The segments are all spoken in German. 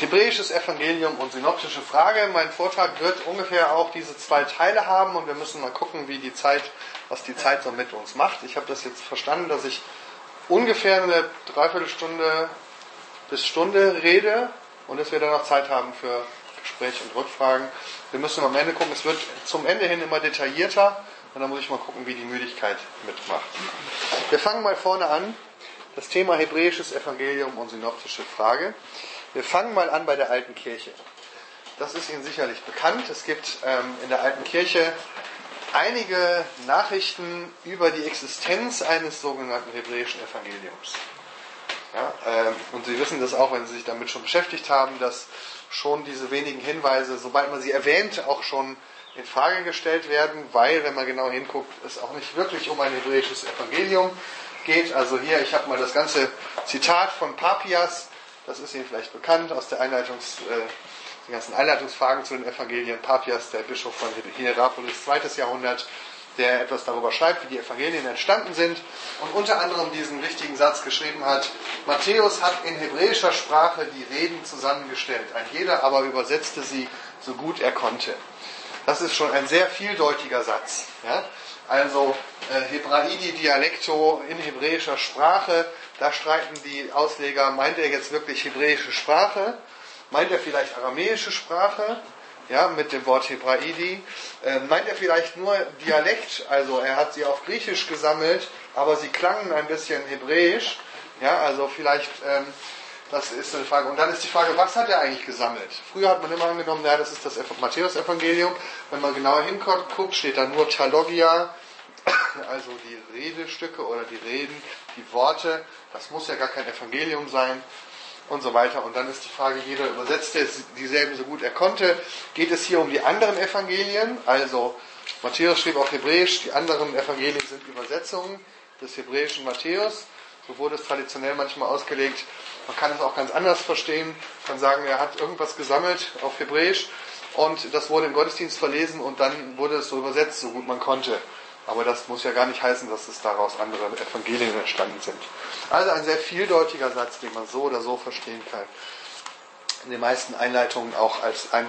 Hebräisches Evangelium und synoptische Frage. Mein Vortrag wird ungefähr auch diese zwei Teile haben und wir müssen mal gucken, wie die Zeit, was die Zeit so mit uns macht. Ich habe das jetzt verstanden, dass ich ungefähr eine Dreiviertelstunde bis Stunde rede und dass wir dann noch Zeit haben für Gespräche und Rückfragen. Wir müssen am Ende gucken, es wird zum Ende hin immer detaillierter und dann muss ich mal gucken, wie die Müdigkeit mitmacht. Wir fangen mal vorne an. Das Thema hebräisches Evangelium und synoptische Frage. Wir fangen mal an bei der alten Kirche. Das ist Ihnen sicherlich bekannt. Es gibt ähm, in der alten Kirche einige Nachrichten über die Existenz eines sogenannten hebräischen Evangeliums. Ja, ähm, und Sie wissen das auch, wenn Sie sich damit schon beschäftigt haben, dass schon diese wenigen Hinweise, sobald man sie erwähnt, auch schon in Frage gestellt werden, weil, wenn man genau hinguckt, es auch nicht wirklich um ein hebräisches Evangelium geht. Also hier, ich habe mal das ganze Zitat von Papias, das ist Ihnen vielleicht bekannt aus der Einleitungs, äh, den ganzen Einleitungsfragen zu den Evangelien. Papias, der Bischof von Hierapolis, zweites Jahrhundert, der etwas darüber schreibt, wie die Evangelien entstanden sind und unter anderem diesen wichtigen Satz geschrieben hat, Matthäus hat in hebräischer Sprache die Reden zusammengestellt, ein jeder aber übersetzte sie so gut er konnte. Das ist schon ein sehr vieldeutiger Satz. Ja? Also äh, Hebraidi Dialecto in hebräischer Sprache, da streiten die Ausleger, meint er jetzt wirklich hebräische Sprache? Meint er vielleicht aramäische Sprache? ja, mit dem Wort Hebraidi. Äh, meint er vielleicht nur Dialekt, also er hat sie auf Griechisch gesammelt, aber sie klangen ein bisschen hebräisch. Ja, also vielleicht, ähm, das ist eine Frage. Und dann ist die Frage, was hat er eigentlich gesammelt? Früher hat man immer angenommen, ja, das ist das Matthäus-Evangelium. Wenn man genauer hinguckt, steht da nur Talogia, also die Redestücke oder die Reden, die Worte. Das muss ja gar kein Evangelium sein und so weiter. Und dann ist die Frage, jeder übersetzte dieselben so gut er konnte. Geht es hier um die anderen Evangelien? Also Matthäus schrieb auf Hebräisch, die anderen Evangelien sind Übersetzungen des hebräischen Matthäus. So wurde es traditionell manchmal ausgelegt. Man kann es auch ganz anders verstehen. Man kann sagen, er hat irgendwas gesammelt auf Hebräisch und das wurde im Gottesdienst verlesen und dann wurde es so übersetzt, so gut man konnte. Aber das muss ja gar nicht heißen, dass es daraus andere Evangelien entstanden sind. Also ein sehr vieldeutiger Satz, den man so oder so verstehen kann. In den meisten Einleitungen auch als ein,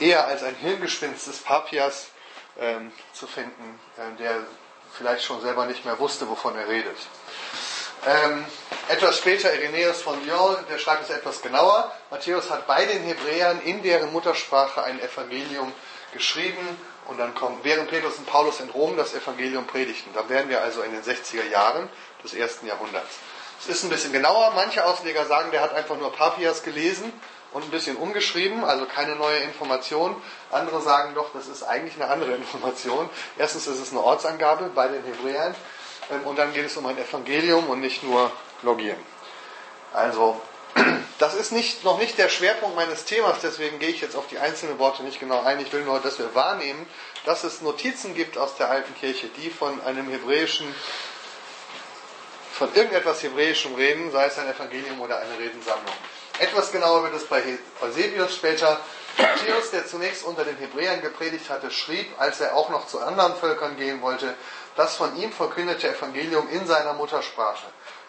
eher als ein Hirngespinst des Papias ähm, zu finden, äh, der vielleicht schon selber nicht mehr wusste, wovon er redet. Ähm, etwas später Irenäus von Lyon, der schreibt es etwas genauer. Matthäus hat bei den Hebräern in deren Muttersprache ein Evangelium geschrieben und dann kommt, während Petrus und Paulus in Rom das Evangelium predigten. Da wären wir also in den 60er Jahren des ersten Jahrhunderts. Es ist ein bisschen genauer. Manche Ausleger sagen, der hat einfach nur Papias gelesen und ein bisschen umgeschrieben, also keine neue Information. Andere sagen doch, das ist eigentlich eine andere Information. Erstens ist es eine Ortsangabe bei den Hebräern ähm, und dann geht es um ein Evangelium und nicht nur Logieren. Also das ist nicht, noch nicht der Schwerpunkt meines Themas, deswegen gehe ich jetzt auf die einzelnen Worte nicht genau ein. Ich will nur, dass wir wahrnehmen, dass es Notizen gibt aus der alten Kirche, die von einem hebräischen, von irgendetwas hebräischem reden, sei es ein Evangelium oder eine Redensammlung. Etwas genauer wird es bei Eusebius später. Matthäus, der zunächst unter den Hebräern gepredigt hatte, schrieb, als er auch noch zu anderen Völkern gehen wollte, das von ihm verkündete Evangelium in seiner Muttersprache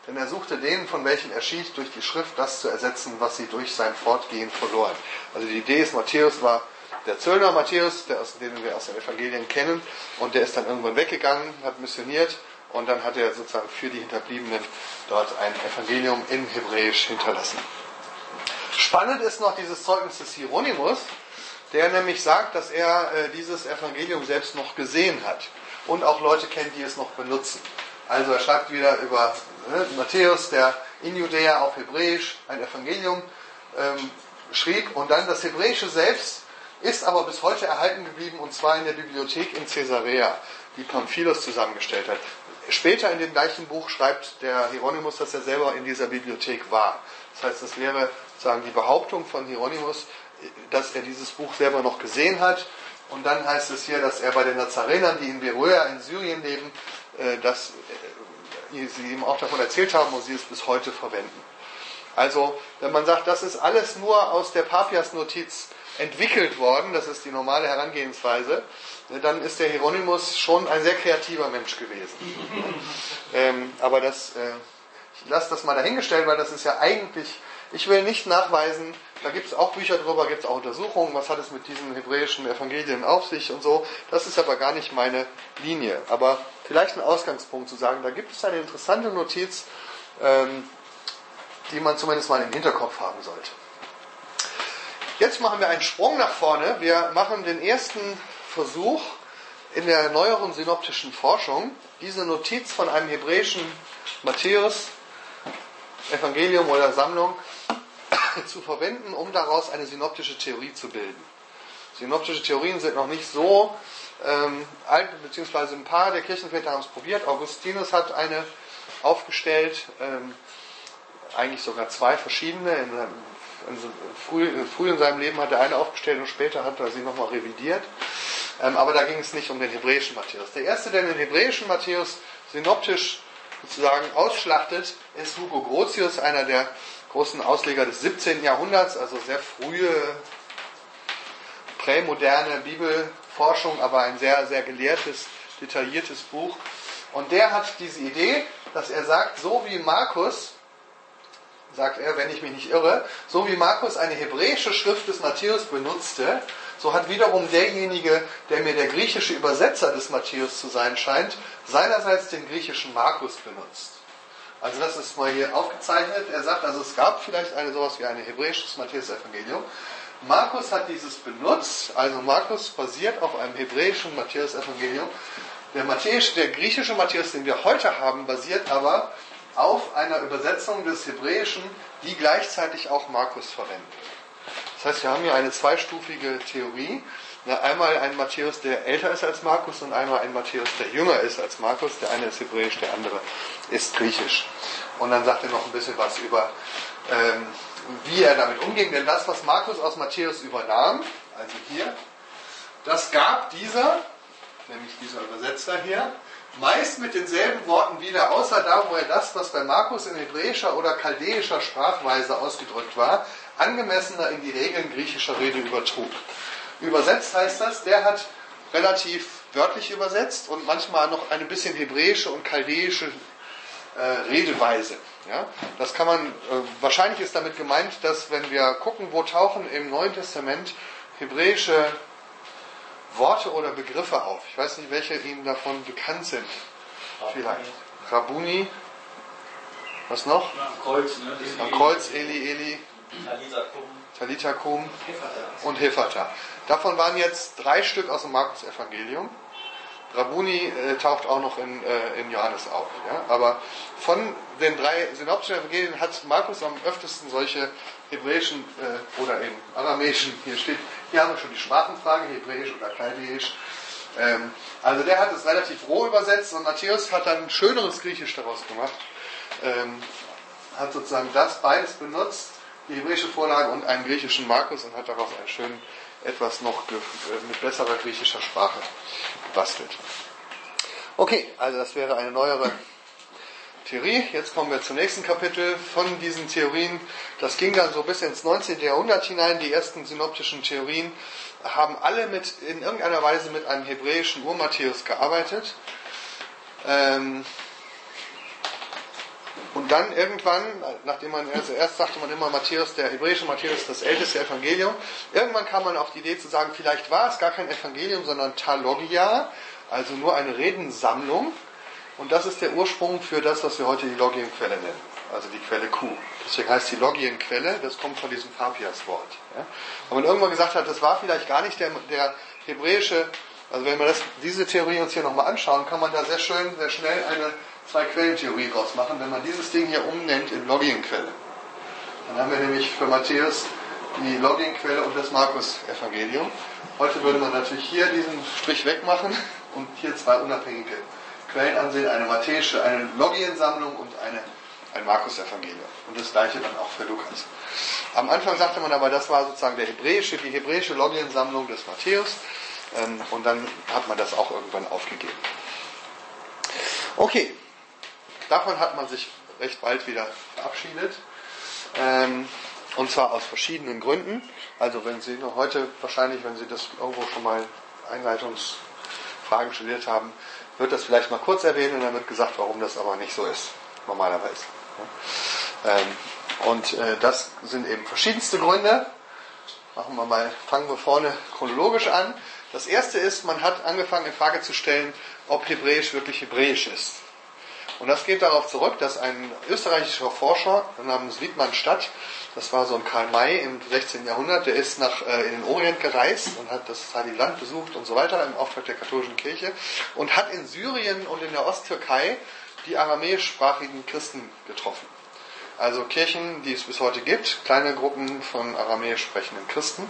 denn er suchte denen, von welchen er schied, durch die Schrift das zu ersetzen, was sie durch sein Fortgehen verloren. Also die Idee ist, Matthäus war der Zöllner Matthäus, der aus, den wir aus den Evangelien kennen, und der ist dann irgendwann weggegangen, hat missioniert und dann hat er sozusagen für die Hinterbliebenen dort ein Evangelium in Hebräisch hinterlassen. Spannend ist noch dieses Zeugnis des Hieronymus, der nämlich sagt, dass er äh, dieses Evangelium selbst noch gesehen hat und auch Leute kennt, die es noch benutzen. Also er schreibt wieder über ne, Matthäus, der in Judäa auf Hebräisch ein Evangelium ähm, schrieb. Und dann das Hebräische selbst ist aber bis heute erhalten geblieben und zwar in der Bibliothek in Caesarea, die Pamphilos zusammengestellt hat. Später in dem gleichen Buch schreibt der Hieronymus, dass er selber in dieser Bibliothek war. Das heißt, das wäre sozusagen die Behauptung von Hieronymus, dass er dieses Buch selber noch gesehen hat. Und dann heißt es hier, dass er bei den Nazarenern, die in Beroea in Syrien leben, äh, dass äh, sie ihm auch davon erzählt haben und sie es bis heute verwenden. Also, wenn man sagt, das ist alles nur aus der Papias-Notiz entwickelt worden, das ist die normale Herangehensweise, ne, dann ist der Hieronymus schon ein sehr kreativer Mensch gewesen. ähm, aber das, äh, ich lasse das mal dahingestellt, weil das ist ja eigentlich, ich will nicht nachweisen, da gibt es auch Bücher drüber, gibt es auch Untersuchungen, was hat es mit diesen hebräischen Evangelien auf sich und so. Das ist aber gar nicht meine Linie. Aber vielleicht ein Ausgangspunkt zu sagen, da gibt es eine interessante Notiz, ähm, die man zumindest mal im Hinterkopf haben sollte. Jetzt machen wir einen Sprung nach vorne. Wir machen den ersten Versuch in der neueren synoptischen Forschung, diese Notiz von einem hebräischen Matthäus, Evangelium oder Sammlung zu verwenden, um daraus eine synoptische Theorie zu bilden. Synoptische Theorien sind noch nicht so ähm, alt, beziehungsweise ein paar der Kirchenväter haben es probiert. Augustinus hat eine aufgestellt, ähm, eigentlich sogar zwei verschiedene. In, in, früh, früh, in seinem Leben hat er eine aufgestellt und später hat er sie nochmal revidiert. Ähm, aber da ging es nicht um den hebräischen Matthäus. Der erste, der den hebräischen Matthäus synoptisch sozusagen ausschlachtet, ist Hugo Grotius, einer der großen Ausleger des 17. Jahrhunderts, also sehr frühe, prämoderne Bibelforschung, aber ein sehr, sehr gelehrtes, detailliertes Buch. Und der hat diese Idee, dass er sagt, so wie Markus, sagt er, wenn ich mich nicht irre, so wie Markus eine hebräische Schrift des Matthäus benutzte, so hat wiederum derjenige, der mir der griechische Übersetzer des Matthäus zu sein scheint, seinerseits den griechischen Markus benutzt. Also das ist mal hier aufgezeichnet. Er sagt, also es gab vielleicht eine sowas wie ein hebräisches Matthäus-Evangelium. Markus hat dieses benutzt, also Markus basiert auf einem hebräischen Matthäus-Evangelium. Der, der griechische Matthäus, den wir heute haben, basiert aber auf einer Übersetzung des Hebräischen, die gleichzeitig auch Markus verwendet. Das heißt, wir haben hier eine zweistufige Theorie. Einmal ein Matthäus, der älter ist als Markus und einmal ein Matthäus, der jünger ist als Markus. Der eine ist hebräisch, der andere ist griechisch. Und dann sagt er noch ein bisschen was über, ähm, wie er damit umging. Denn das, was Markus aus Matthäus übernahm, also hier, das gab dieser, nämlich dieser Übersetzer hier, meist mit denselben Worten wieder, außer da, wo er das, was bei Markus in hebräischer oder chaldäischer Sprachweise ausgedrückt war, angemessener in die Regeln griechischer Rede übertrug. Übersetzt heißt das, der hat relativ wörtlich übersetzt und manchmal noch eine bisschen hebräische und chaldäische äh, Redeweise. Ja? Das kann man, äh, wahrscheinlich ist damit gemeint, dass wenn wir gucken, wo tauchen im Neuen Testament hebräische Worte oder Begriffe auf. Ich weiß nicht, welche Ihnen davon bekannt sind. Vielleicht. Rabuni. Was noch? Am Kreuz, ne? Am Kreuz, Eli, Eli. Talita Kum und Hefata. Davon waren jetzt drei Stück aus dem Markus-Evangelium. Rabuni äh, taucht auch noch in, äh, in Johannes auf. Ja? Aber von den drei synoptischen Evangelien hat Markus am öftesten solche hebräischen äh, oder eben aramäischen, hier steht, hier haben wir schon die Sprachenfrage, hebräisch oder chaldäisch. Ähm, also der hat es relativ roh übersetzt und Matthäus hat dann schöneres Griechisch daraus gemacht. Ähm, hat sozusagen das beides benutzt die hebräische Vorlage und einen griechischen Markus und hat daraus einen schönen, etwas noch äh, mit besserer griechischer Sprache gebastelt. Okay, also das wäre eine neuere Theorie. Jetzt kommen wir zum nächsten Kapitel von diesen Theorien. Das ging dann so bis ins 19. Jahrhundert hinein. Die ersten synoptischen Theorien haben alle mit, in irgendeiner Weise mit einem hebräischen Ur-Matthäus gearbeitet. Ähm, und dann irgendwann, nachdem man, also erst sagte man immer Matthäus, der hebräische Matthäus, das älteste Evangelium, irgendwann kam man auf die Idee zu sagen, vielleicht war es gar kein Evangelium, sondern Talogia, also nur eine Redensammlung. Und das ist der Ursprung für das, was wir heute die Logienquelle nennen, also die Quelle Q. Deswegen heißt die Logienquelle, das kommt von diesem Fabias-Wort. Ja? Weil man irgendwann gesagt hat, das war vielleicht gar nicht der, der hebräische, also wenn wir das, diese Theorie uns hier nochmal anschauen, kann man da sehr schön, sehr schnell eine zwei Quellentheorie draus machen, wenn man dieses Ding hier umnennt in Logienquelle. Dann haben wir nämlich für Matthäus die Logienquelle und das Markus-Evangelium. Heute würde man natürlich hier diesen Strich wegmachen und hier zwei unabhängige Quellen ansehen, eine matthäische, eine Logiensammlung und eine, ein Markus-Evangelium. Und das gleiche dann auch für Lukas. Am Anfang sagte man aber, das war sozusagen der hebräische, die hebräische Logiensammlung des Matthäus. Ähm, und dann hat man das auch irgendwann aufgegeben. Okay, Davon hat man sich recht bald wieder verabschiedet. Ähm, und zwar aus verschiedenen Gründen. Also wenn Sie noch heute wahrscheinlich, wenn Sie das irgendwo schon mal Einleitungsfragen studiert haben, wird das vielleicht mal kurz erwähnt und dann wird gesagt, warum das aber nicht so ist, normalerweise. Ähm, Und äh, das sind eben verschiedenste Gründe. Machen wir mal, fangen wir vorne chronologisch an. Das erste ist, man hat angefangen in Frage zu stellen, ob Hebräisch wirklich Hebräisch ist. Und das geht darauf zurück, dass ein österreichischer Forscher namens Wiedmann Stadt, das war so ein Karl May im 16. Jahrhundert, der ist nach, äh, in den Orient gereist und hat das Heilige Land besucht und so weiter im Auftrag der katholischen Kirche und hat in Syrien und in der Osttürkei die aramäischsprachigen Christen getroffen. Also Kirchen, die es bis heute gibt, kleine Gruppen von aramäisch sprechenden Christen.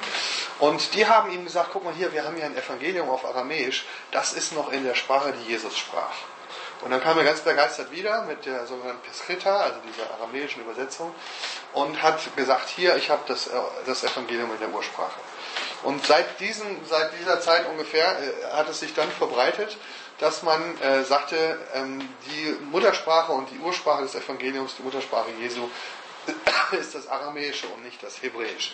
Und die haben ihm gesagt, guck mal hier, wir haben hier ein Evangelium auf Aramäisch, das ist noch in der Sprache, die Jesus sprach. Und dann kam er ganz begeistert wieder mit der sogenannten Pesrita, also dieser aramäischen Übersetzung, und hat gesagt, hier, ich habe das, äh, das Evangelium in der Ursprache. Und seit, diesem, seit dieser Zeit ungefähr äh, hat es sich dann verbreitet, dass man äh, sagte, ähm, die Muttersprache und die Ursprache des Evangeliums, die Muttersprache Jesu, ist das Aramäische und nicht das Hebräische.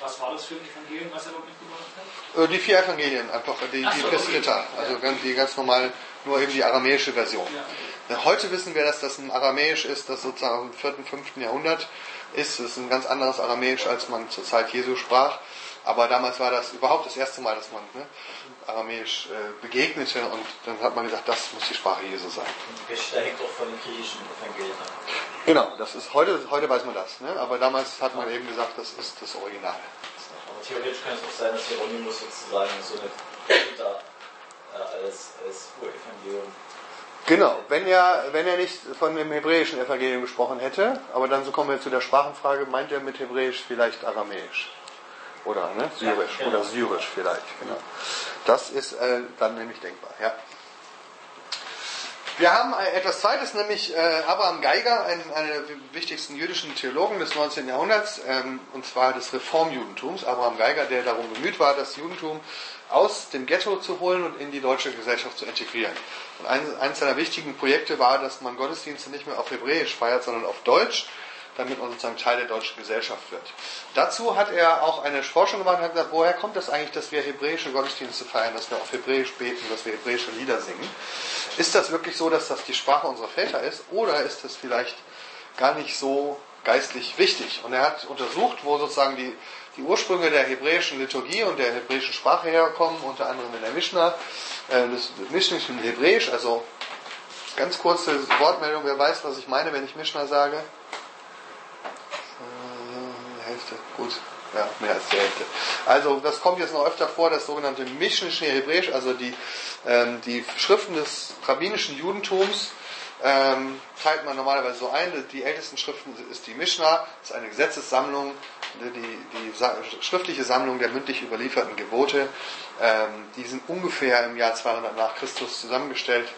Was war das für ein Evangelium, was er dort mitgebracht hat? Äh, die vier Evangelien, einfach die, die so, Pesrita, okay. also die ganz normal, nur eben die aramäische Version. Ja. Heute wissen wir, dass das ein Aramäisch ist, das sozusagen im 4., 5. Jahrhundert ist. Es ist ein ganz anderes Aramäisch, als man zur Zeit Jesu sprach. Aber damals war das überhaupt das erste Mal, dass man ne, Aramäisch äh, begegnete und dann hat man gesagt, das muss die Sprache Jesu sein. Gestärkt auch von den griechischen Evangelien. Genau, das ist heute, heute weiß man das, ne? aber damals hat man eben gesagt, das ist das Original. Aber theoretisch kann es auch sein, dass Hieronymus sozusagen so eine da äh, als, als Urevangelium Genau, wenn er, wenn er nicht von dem hebräischen Evangelium gesprochen hätte, aber dann so kommen wir zu der Sprachenfrage, meint er mit Hebräisch vielleicht Aramäisch? Oder ne? Syrisch. Ja, genau. Oder Syrisch vielleicht, genau. Das ist äh, dann nämlich denkbar, ja. Wir haben etwas Zweites, nämlich äh, Abraham Geiger, einen, einer der wichtigsten jüdischen Theologen des 19. Jahrhunderts, ähm, und zwar des Reformjudentums. Abraham Geiger, der darum bemüht war, das Judentum aus dem Ghetto zu holen und in die deutsche Gesellschaft zu integrieren. Und eines seiner wichtigen Projekte war, dass man Gottesdienste nicht mehr auf Hebräisch feiert, sondern auf Deutsch damit man sozusagen Teil der deutschen Gesellschaft wird. Dazu hat er auch eine Forschung gemacht und hat gesagt, woher kommt das eigentlich, dass wir hebräische Gottesdienste feiern, dass wir auf Hebräisch beten, dass wir hebräische Lieder singen? Ist das wirklich so, dass das die Sprache unserer Väter ist oder ist das vielleicht gar nicht so geistlich wichtig? Und er hat untersucht, wo sozusagen die, die Ursprünge der hebräischen Liturgie und der hebräischen Sprache herkommen, unter anderem in der Mishnah, äh, das Mishnischen Hebräisch, also ganz kurze Wortmeldung, wer weiß, was ich meine, wenn ich Mishnah sage? Hälfte, gut, ja, mehr als die Hälfte. Also das kommt jetzt noch öfter vor, das sogenannte Mischnische Hebräisch, also die, ähm, die Schriften des rabbinischen Judentums, ähm, teilt man normalerweise so ein. Die ältesten Schriften ist die Mishnah, das ist eine Gesetzessammlung, die, die schriftliche Sammlung der mündlich überlieferten Gebote. Ähm, die sind ungefähr im Jahr 200 nach Christus zusammengestellt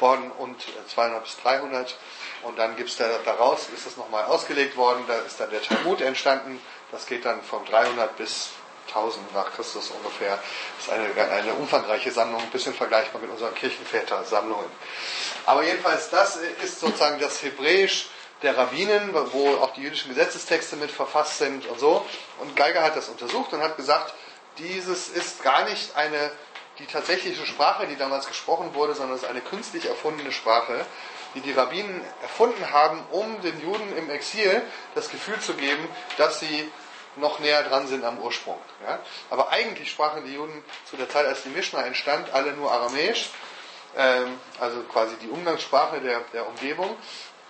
worden und 200 bis 300. Und dann gibt's da, daraus ist es nochmal ausgelegt worden, da ist dann der Talmud entstanden. Das geht dann von 300 bis 1000 nach Christus ungefähr. Das ist eine, eine umfangreiche Sammlung, ein bisschen vergleichbar mit unseren Kirchenväter-Sammlungen. Aber jedenfalls, das ist sozusagen das Hebräisch der Rabbinen, wo auch die jüdischen Gesetzestexte mit verfasst sind und so. Und Geiger hat das untersucht und hat gesagt, dieses ist gar nicht eine, die tatsächliche Sprache, die damals gesprochen wurde, sondern es ist eine künstlich erfundene Sprache, die die Rabbinen erfunden haben, um den Juden im Exil das Gefühl zu geben, dass sie noch näher dran sind am Ursprung. Ja? Aber eigentlich sprachen die Juden zu der Zeit, als die Mishnah entstand, alle nur Aramäisch, also quasi die Umgangssprache der, der Umgebung.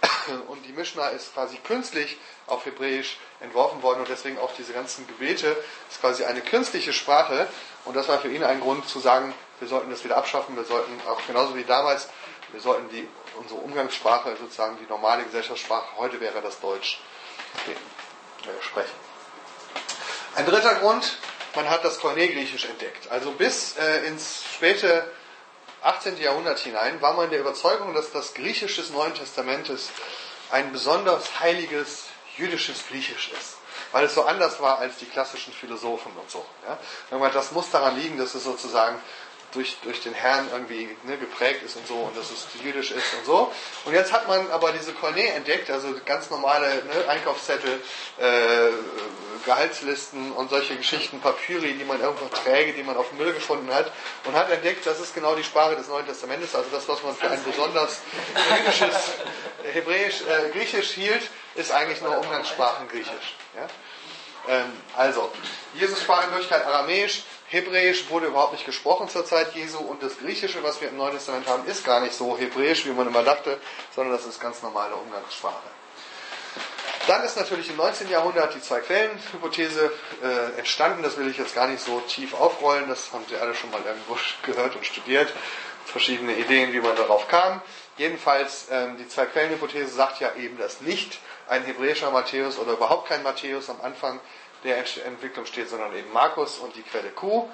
Und die Mishnah ist quasi künstlich auf Hebräisch entworfen worden und deswegen auch diese ganzen Gebete ist quasi eine künstliche Sprache. Und das war für ihn ein Grund zu sagen, wir sollten das wieder abschaffen, wir sollten auch genauso wie damals, wir sollten die unsere Umgangssprache, sozusagen die normale Gesellschaftssprache, heute wäre das Deutsch, äh, sprechen. Ein dritter Grund, man hat das Koinägriechisch entdeckt. Also bis äh, ins späte 18. Jahrhundert hinein war man der Überzeugung, dass das Griechisch des Neuen Testamentes ein besonders heiliges jüdisches Griechisch ist. Weil es so anders war als die klassischen Philosophen und so. Ja? Das muss daran liegen, dass es sozusagen durch, durch den Herrn irgendwie ne, geprägt ist und so und dass es jüdisch ist und so. Und jetzt hat man aber diese Cornet entdeckt, also ganz normale ne, Einkaufszettel, äh, Gehaltslisten und solche Geschichten, Papyri, die man irgendwo träge, die man auf dem Müll gefunden hat und hat entdeckt, das ist genau die Sprache des Neuen Testamentes, also das, was man für ein besonders jüdisches, hebräisch, äh, griechisch hielt, ist eigentlich nur Umgangssprachen griechisch. Ja? Ähm, also, Jesus sprach in Wirklichkeit Aramäisch, Hebräisch wurde überhaupt nicht gesprochen zur Zeit Jesu und das Griechische, was wir im Neuen Testament haben, ist gar nicht so hebräisch, wie man immer dachte, sondern das ist ganz normale Umgangssprache. Dann ist natürlich im 19. Jahrhundert die Zwei-Quellen-Hypothese äh, entstanden. Das will ich jetzt gar nicht so tief aufrollen. Das haben Sie alle schon mal irgendwo gehört und studiert. Verschiedene Ideen, wie man darauf kam. Jedenfalls, ähm, die Zwei-Quellen-Hypothese sagt ja eben, dass nicht ein hebräischer Matthäus oder überhaupt kein Matthäus am Anfang der Entwicklung steht, sondern eben Markus und die Quelle Q,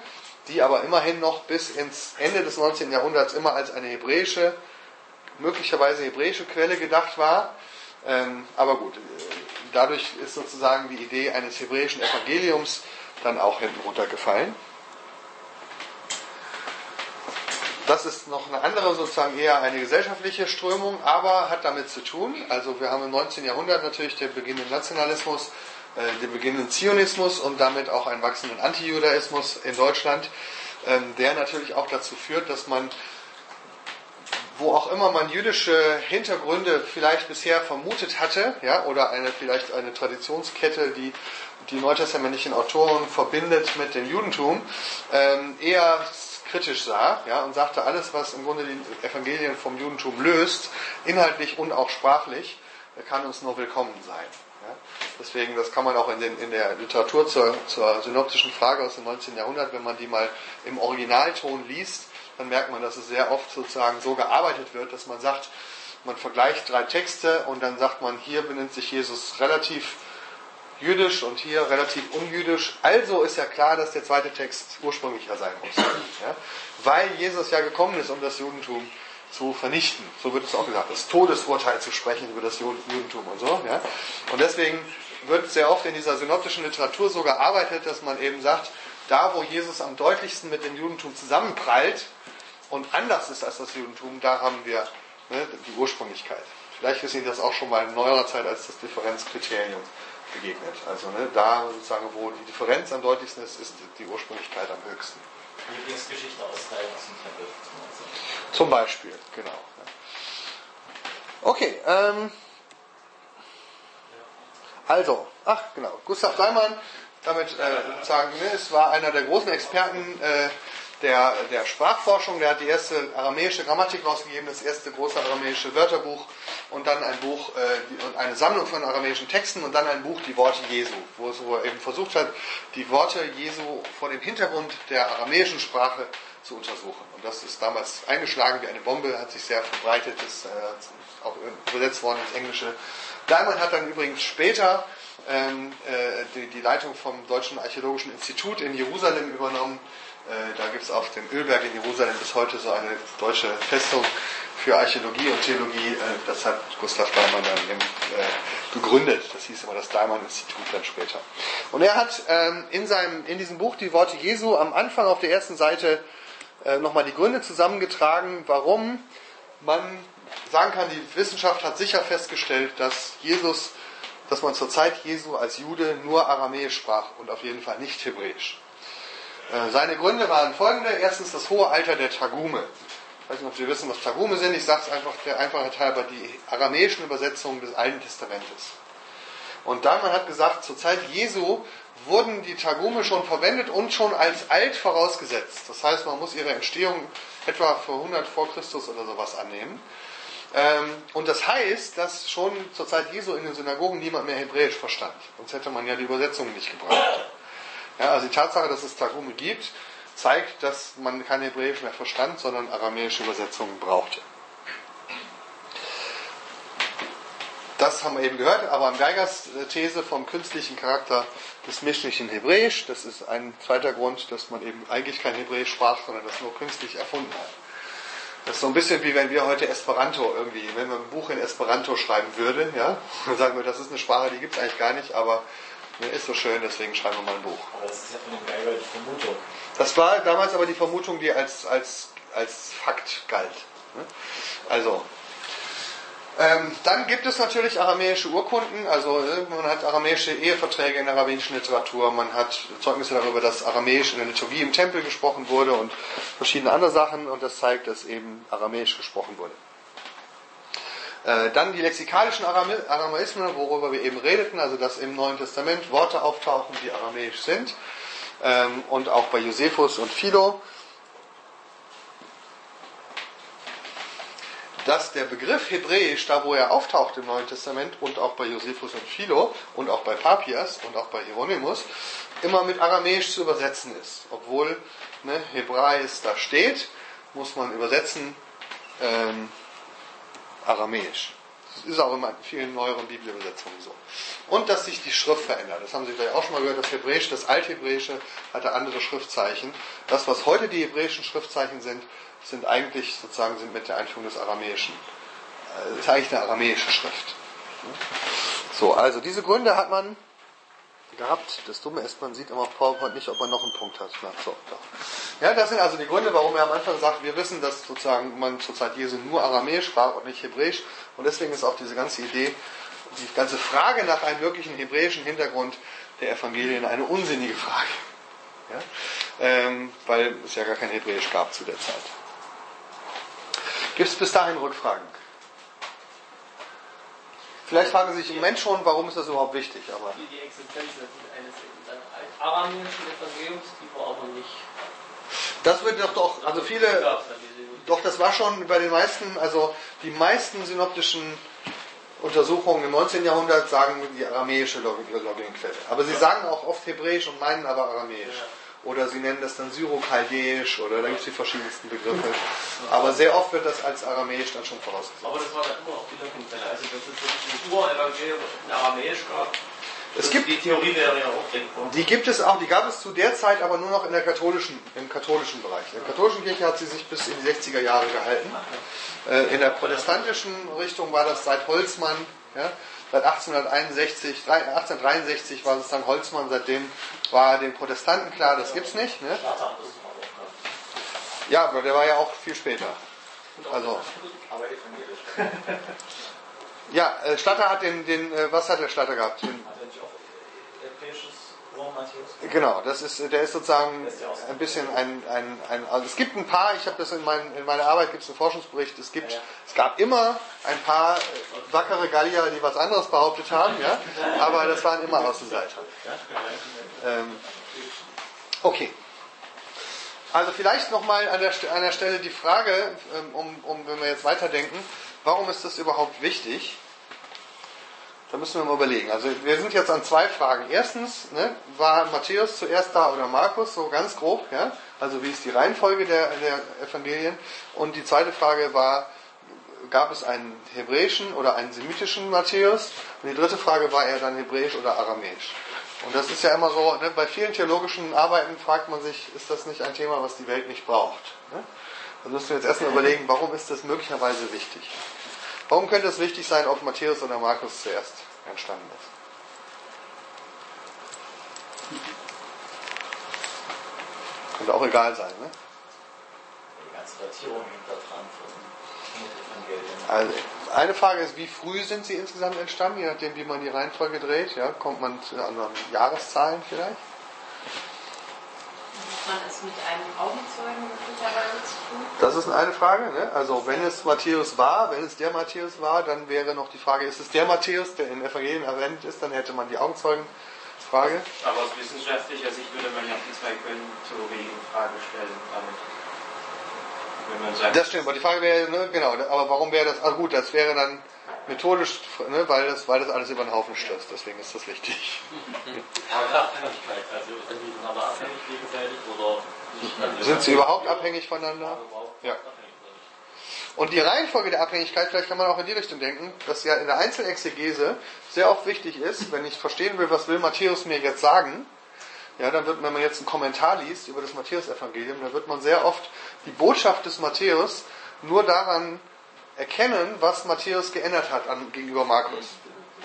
die aber immerhin noch bis ins Ende des 19. Jahrhunderts immer als eine hebräische, möglicherweise hebräische Quelle gedacht war. Ähm, aber gut, äh, dadurch ist sozusagen die Idee eines hebräischen Evangeliums dann auch hinten runtergefallen. Das ist noch eine andere, sozusagen eher eine gesellschaftliche Strömung, aber hat damit zu tun. Also wir haben im 19. Jahrhundert natürlich den Beginn des Nationalismus, den beginnenden Zionismus und damit auch einen wachsenden Antijudaismus in Deutschland, ähm, der natürlich auch dazu führt, dass man, wo auch immer man jüdische Hintergründe vielleicht bisher vermutet hatte, ja, oder eine vielleicht eine Traditionskette, die die neutestamentlichen Autoren verbindet mit dem Judentum, ähm, eher kritisch sah ja, und sagte, alles, was im Grunde die Evangelien vom Judentum löst, inhaltlich und auch sprachlich, kann uns nur willkommen sein. Deswegen, das kann man auch in, den, in der Literatur zur, zur synoptischen Frage aus dem 19. Jahrhundert, wenn man die mal im Originalton liest, dann merkt man, dass es sehr oft sozusagen so gearbeitet wird, dass man sagt, man vergleicht drei Texte und dann sagt man, hier benennt sich Jesus relativ jüdisch und hier relativ unjüdisch. Also ist ja klar, dass der zweite Text ursprünglicher sein muss. Ja? Weil Jesus ja gekommen ist, um das Judentum zu vernichten. So wird es auch gesagt, das Todesurteil zu sprechen über das Judentum und so. Ja? Und deswegen wird sehr oft in dieser synoptischen Literatur so gearbeitet, dass man eben sagt, da wo Jesus am deutlichsten mit dem Judentum zusammenprallt und anders ist als das Judentum, da haben wir ne, die Ursprünglichkeit. Vielleicht ist Ihnen das auch schon mal in neuerer Zeit als das Differenzkriterium begegnet. Also ne, da sozusagen, wo die Differenz am deutlichsten ist, ist die Ursprünglichkeit am höchsten. Lieblingsgeschichte aus Teil aus dem Tempel. Zum Beispiel, genau. Okay, ähm, also, ach genau, Gustav Daimann, damit äh, sagen, ne, es war einer der großen Experten äh, der, der Sprachforschung, der hat die erste aramäische Grammatik rausgegeben, das erste große aramäische Wörterbuch und dann ein Buch, äh, eine Sammlung von aramäischen Texten und dann ein Buch, die Worte Jesu, wo, wo er eben versucht hat, die Worte Jesu vor dem Hintergrund der aramäischen Sprache zu untersuchen. Und das ist damals eingeschlagen wie eine Bombe, hat sich sehr verbreitet, ist äh, auch übersetzt worden ins Englische. Daimon hat dann übrigens später ähm, äh, die, die, Leitung vom Deutschen Archäologischen Institut in Jerusalem übernommen. Äh, da gibt es auf dem Ölberg in Jerusalem bis heute so eine deutsche Festung für Archäologie und Theologie. Äh, das hat Gustav Daimann dann eben, äh, gegründet. Das hieß immer das Daimann-Institut dann später. Und er hat ähm, in, seinem, in diesem Buch die Worte Jesu am Anfang auf der ersten Seite äh, nochmal die Gründe zusammengetragen, warum man sagen kann, die Wissenschaft hat sicher festgestellt, dass Jesus, dass man zur Zeit Jesu als Jude nur Aramäisch sprach und auf jeden Fall nicht Hebräisch. Äh, seine Gründe waren folgende. Erstens das hohe Alter der Tagume. Ich weiß nicht, ob Sie wissen, was Tagume sind. Ich sage es einfach der Einfachheit halber, die aramäischen Übersetzungen des Alten Testamentes. Und dann, man hat gesagt, zur Zeit Jesu wurden die Tagume schon verwendet und schon als alt vorausgesetzt. Das heißt, man muss ihre Entstehung etwa vor 100 vor Christus oder sowas annehmen. Ähm, und das heißt, dass schon zur Zeit Jesu in den Synagogen niemand mehr Hebräisch verstand. Sonst hätte man ja die Übersetzung nicht gebraucht. Ja, also die Tatsache, dass es Tagume gibt, zeigt, dass man kein Hebräisch mehr verstand, sondern aramäische Übersetzungen brauchte. Das haben wir eben gehört, aber am Geigers These vom künstlichen Charakter des menschlichen Hebräisch, das ist ein zweiter Grund, dass man eben eigentlich kein Hebräisch sprach, sondern das nur künstlich erfunden hat. Das ist so ein bisschen wie wenn wir heute Esperanto irgendwie, wenn man ein Buch in Esperanto schreiben würde, ja, dann sagen wir, das ist eine Sprache, die gibt es eigentlich gar nicht, aber Ne, ist so schön, deswegen schreiben wir mal ein Buch. Aber das ist ja von dem Geiger die Vermutung. Das war damals aber die Vermutung, die als, als, als Fakt galt. ne? Also, ähm, dann gibt es natürlich aramäische Urkunden, also äh, man hat aramäische Eheverträge in der rabbinischen Literatur, man hat Zeugnisse darüber, dass aramäisch in der Liturgie im Tempel gesprochen wurde und verschiedene andere Sachen. Und das zeigt, dass eben aramäisch gesprochen wurde. Äh, dann die lexikalischen Arame Aramaismen, worüber wir eben redeten, also dass im Neuen Testament Worte auftauchen, die aramäisch sind. Ähm, und auch bei Josephus und Philo. Dass der Begriff Hebräisch, da wo er auftaucht im Neuen Testament und auch bei Josephus und Philo und auch bei Papias und auch bei Hieronymus, immer mit Aramäisch zu übersetzen ist. Obwohl ne, Hebräisch da steht, muss man übersetzen ähm, Aramäisch. Das ist auch in vielen neueren Bibelübersetzungen so. Und dass sich die Schrift verändert. Das haben Sie vielleicht auch schon mal gehört. Das Hebräische, das Althebräische hatte andere Schriftzeichen. Das, was heute die hebräischen Schriftzeichen sind, sind eigentlich sozusagen sind mit der Einführung des Aramäischen. Äh, ist eigentlich eine aramäische Schrift. So, also diese Gründe hat man gehabt. Das Dumme ist, man sieht immer auf PowerPoint nicht, ob man noch einen Punkt hat. Na, so, doch. Ja, das sind also die Gründe, warum er am Anfang sagt, wir wissen, dass sozusagen man zur Zeit Jesu nur Aramäisch sprach und nicht Hebräisch. Und deswegen ist auch diese ganze Idee, die ganze Frage nach einem möglichen hebräischen Hintergrund der Evangelien eine unsinnige Frage. Ja? Ähm, weil es ja gar kein Hebräisch gab zu der Zeit. Gibt es bis dahin Rückfragen? Vielleicht fragen Sie sich im Moment schon, warum ist das überhaupt wichtig? Aber Die, die Existenz eines dann aramäischen Evangeliums, die war aber nicht. das wird doch, doch also viele, doch das war schon bei den meisten, also die meisten synoptischen Untersuchungen im 19. Jahrhundert sagen die aramäische Log- Loginquelle. Aber sie sagen auch oft Hebräisch und meinen aber aramäisch. Oder sie nennen das dann Syrochaldäisch oder da gibt es die verschiedensten Begriffe. Aber sehr oft wird das als aramäisch dann schon vorausgesetzt. Aber das war dann immer auch die Lockenquelle. Also, dass es wirklich ein Urevangelium in Aramäisch gab. Es das- gibt- die Theorie wäre ja auch denkbar. Die gibt es auch, die gab es zu der Zeit aber nur noch in der katholischen, im katholischen Bereich. In der katholischen Kirche hat sie sich bis in die 60er Jahre gehalten. Äh, In der protestantischen Richtung war das seit Holzmann, ja, seit 1861, drei- 1863 war es dann Holzmann, seitdem war den Protestanten klar, das gibt's nicht. Ne? Ja, aber der war ja auch viel später. Also, ja, äh, Statter hat den, den äh, was hat der Statter gehabt? Den, Matthäus? Genau, das ist, der ist sozusagen ist ein bisschen ein, ein, ein also es gibt ein paar, ich habe das in, mein, in meiner Arbeit, gibt es einen Forschungsbericht, es gibt, Ja, ja. es gab immer ein paar äh, wackere Gallier, die was anderes behauptet haben, ja, aber das waren immer Außenseiter. Ähm, okay. Also vielleicht nochmal an der, an der Stelle die Frage, ähm, um, um, wenn wir jetzt weiterdenken, warum ist das überhaupt wichtig? Da müssen wir mal überlegen. Also wir sind jetzt an zwei Fragen. Erstens, ne, war Matthäus zuerst da oder Markus, so ganz grob, ja? Also wie ist die Reihenfolge der, der Evangelien? Und die zweite Frage war, gab es einen hebräischen oder einen semitischen Matthäus? Und die dritte Frage war er dann hebräisch oder aramäisch? Und das ist ja immer so, ne, bei vielen theologischen Arbeiten fragt man sich, ist das nicht ein Thema, was die Welt nicht braucht? Ne? Da müssen wir jetzt erstmal überlegen, warum ist das möglicherweise wichtig? Warum könnte es wichtig sein, ob Matthäus oder Markus zuerst entstanden ist? Könnte auch egal sein, ne? Die ganze Datierung hängt da dran. Also, eine Frage ist, wie früh sind sie insgesamt entstanden, je nachdem, wie man die Reihenfolge dreht? Ja, kommt man zu anderen Jahreszahlen vielleicht? Man es mit einem Augenzeugen möglicherweise zu tun? Das ist eine Frage. Ne? Also wenn es Matthäus war, wenn es der Matthäus war, dann wäre noch die Frage, ist es der Matthäus, der in Evangelien erwähnt ist, dann hätte man die Augenzeugenfrage. Aber aus wissenschaftlicher Sicht würde man ja die zwei Quellentheorie in Frage stellen damit. Wenn man sagt, Das stimmt, aber die Frage wäre, ne, genau, aber warum wäre das, also gut, das wäre dann methodisch, ne, weil, das, weil das alles über den Haufen stürzt, deswegen ist das wichtig. Aber Abhängigkeit, also sind die voneinander abhängig gegenseitig oder nicht? Sind sie überhaupt abhängig voneinander? Ja. Und die Reihenfolge der Abhängigkeit, vielleicht kann man auch in die Richtung denken, dass ja in der Einzelexegese sehr oft wichtig ist, wenn ich verstehen will, was will Matthäus mir jetzt sagen, ja, dann wird, wenn man jetzt einen Kommentar liest über das Matthäusevangelium, dann wird man sehr oft die Botschaft des Matthäus nur daran erkennen, was Matthäus geändert hat an, gegenüber Markus.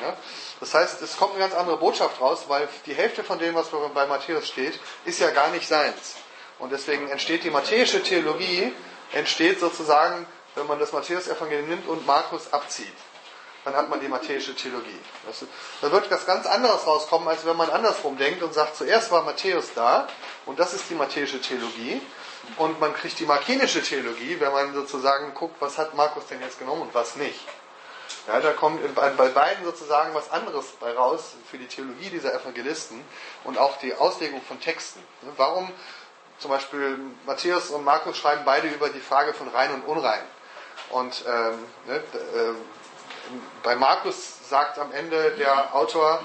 Ja? Das heißt, es kommt eine ganz andere Botschaft raus, weil die Hälfte von dem, was bei Matthäus steht, ist ja gar nicht seins. Und deswegen entsteht die matthäische Theologie, entsteht sozusagen, wenn man das Matthäus-Evangelium nimmt und Markus abzieht. Dann hat man die matthäische Theologie. Das, da wird was ganz anderes rauskommen, als wenn man andersrum denkt und sagt, zuerst war Matthäus da und das ist die matthäische Theologie. Und man kriegt die markinische Theologie, wenn man sozusagen guckt, was hat Markus denn jetzt genommen und was nicht. Ja, da kommt bei beiden sozusagen was anderes bei raus für die Theologie dieser Evangelisten und auch die Auslegung von Texten. Warum zum Beispiel Matthäus und Markus schreiben beide über die Frage von rein und unrein. Und ähm, ne, äh, bei Markus sagt am Ende der Autor,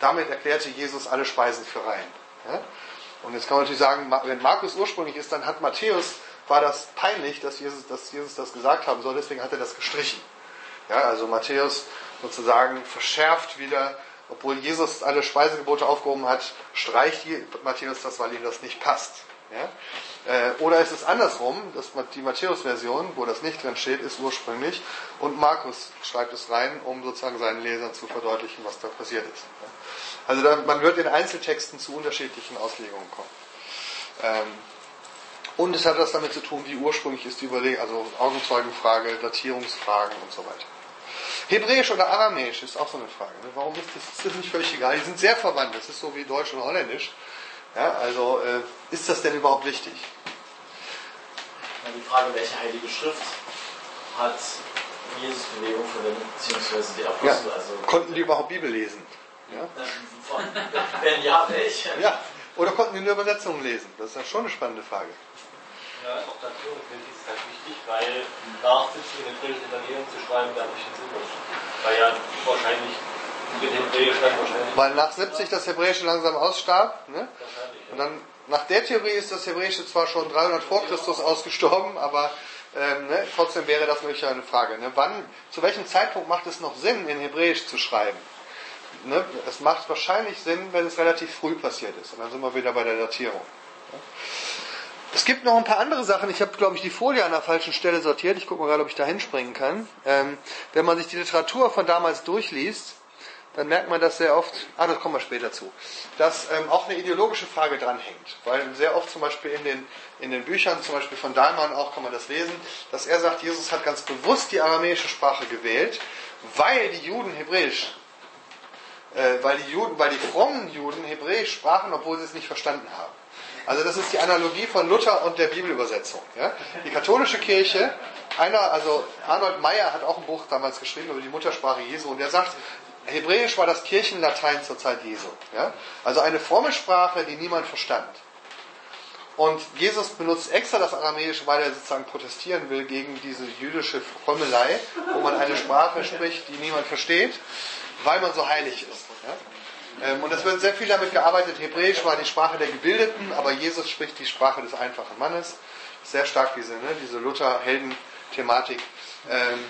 damit erklärte Jesus alle Speisen für rein. Ja? Und jetzt kann man natürlich sagen, wenn Markus ursprünglich ist, dann hat Matthäus, war das peinlich, dass Jesus, dass Jesus das gesagt haben soll, deswegen hat er das gestrichen. Ja, also Matthäus sozusagen verschärft wieder, obwohl Jesus alle Speisegebote aufgehoben hat, streicht Matthäus das, weil ihm das nicht passt. Ja? Äh, oder ist es andersrum, dass die Matthäus-Version, wo das nicht drin steht, ist ursprünglich und Markus schreibt es rein, um sozusagen seinen Lesern zu verdeutlichen, was da passiert ist. Also da, man wird in Einzeltexten zu unterschiedlichen Auslegungen kommen. Ähm, und es hat das damit zu tun, wie ursprünglich ist die Überlegung, also Augenzeugenfrage, Datierungsfragen und so weiter. Hebräisch oder Aramäisch ist auch so eine Frage. Ne? Warum ist das, ist das nicht völlig egal? Die sind sehr verwandt. Das ist so wie Deutsch und Holländisch. Ja, also äh, ist das denn überhaupt wichtig? Die Frage, welche heilige Schrift hat Jesus Bewegung verwendet, beziehungsweise die Apostel? Ja. Also, Konnten die überhaupt Bibel lesen? Ja? Wenn ja, welche? ja. Oder konnten die eine Übersetzung lesen? Das ist ja schon eine spannende Frage. Ja, auch dazu ist halt wichtig, weil nach 70 in hebräischen Evangelium zu schreiben, gar nicht Sinn macht. Weil ja wahrscheinlich mit Hebräisch dann wahrscheinlich. Weil nach 70 das Hebräische langsam ausstarb. Ne? Und dann, nach der Theorie ist das Hebräische zwar schon 300 vor Christus ausgestorben, aber ähm, ne, trotzdem wäre das natürlich eine Frage. Ne? Wann, zu welchem Zeitpunkt macht es noch Sinn, in Hebräisch zu schreiben? Ne? Es macht wahrscheinlich Sinn, wenn es relativ früh passiert ist. Und dann sind wir wieder bei der Datierung. Es gibt noch ein paar andere Sachen. Ich habe, glaube ich, die Folie an der falschen Stelle sortiert. Ich gucke mal gerade, ob ich da hinspringen kann. Ähm, wenn man sich die Literatur von damals durchliest, dann merkt man das sehr oft, ah, das kommen wir später zu, dass ähm, auch eine ideologische Frage dranhängt. Weil sehr oft zum Beispiel in den, in den Büchern, zum Beispiel von Dahlmann auch kann man das lesen, dass er sagt, Jesus hat ganz bewusst die aramäische Sprache gewählt, weil die Juden Hebräisch, äh, weil die Juden, weil die frommen Juden Hebräisch sprachen, obwohl sie es nicht verstanden haben. Also das ist die Analogie von Luther und der Bibelübersetzung. Ja? Die katholische Kirche, einer, also Arnold Meyer hat auch ein Buch damals geschrieben über die Muttersprache Jesu und der sagt, Hebräisch war das Kirchenlatein zur Zeit Jesu. Ja? Also eine fromme Sprache, die niemand verstand. Und Jesus benutzt extra das Aramäische, weil er sozusagen protestieren will gegen diese jüdische Frommelei, wo man eine Sprache spricht, die niemand versteht, weil man so heilig ist. Ja? Ähm, und es wird sehr viel damit gearbeitet. Hebräisch war die Sprache der Gebildeten, aber Jesus spricht die Sprache des einfachen Mannes. Sehr stark diese, ne, diese Luther-Helden-Thematik. Ähm,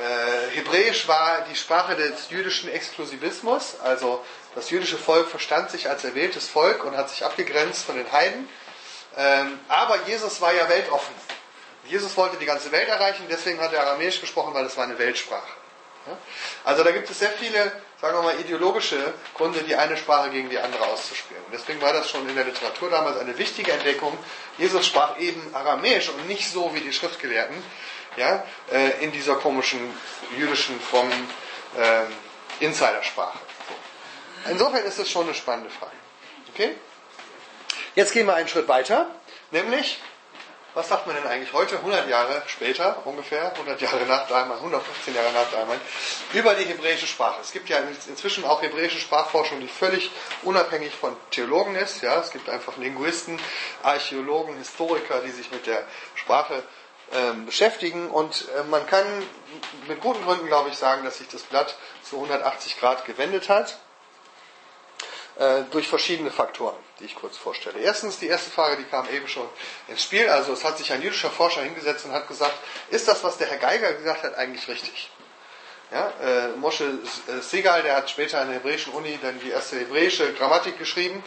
äh, Hebräisch war die Sprache des jüdischen Exklusivismus, also das jüdische Volk verstand sich als erwähltes Volk und hat sich abgegrenzt von den Heiden. Ähm, aber Jesus war ja weltoffen. Jesus wollte die ganze Welt erreichen, deswegen hat er Aramäisch gesprochen, weil es war eine Weltsprache. Also da gibt es sehr viele, sagen wir mal, ideologische Gründe, die eine Sprache gegen die andere auszuspielen. Und deswegen war das schon in der Literatur damals eine wichtige Entdeckung. Jesus sprach eben Aramäisch und nicht so wie die Schriftgelehrten, ja, äh, in dieser komischen jüdischen frommen äh, Insidersprache. So. Insofern ist es schon eine spannende Frage. Okay? Jetzt gehen wir einen Schritt weiter, nämlich, was sagt man denn eigentlich heute, 100 Jahre später ungefähr, 100 Jahre nach Dahlmann, 115 Jahre nach Dahlmann, über die hebräische Sprache. Es gibt ja inzwischen auch hebräische Sprachforschung, die völlig unabhängig von Theologen ist. Ja, es gibt einfach Linguisten, Archäologen, Historiker, die sich mit der Sprache ähm, beschäftigen und äh, man kann mit guten Gründen, glaube ich, sagen, dass sich das Blatt zu 180 Grad gewendet hat durch verschiedene Faktoren, die ich kurz vorstelle. Erstens die erste Frage, die kam eben schon ins Spiel. Also es hat sich ein jüdischer Forscher hingesetzt und hat gesagt, ist das, was der Herr Geiger gesagt hat, eigentlich richtig? Ja, äh, Moshe äh, Segal, der hat später an der hebräischen Uni dann die erste hebräische Grammatik geschrieben.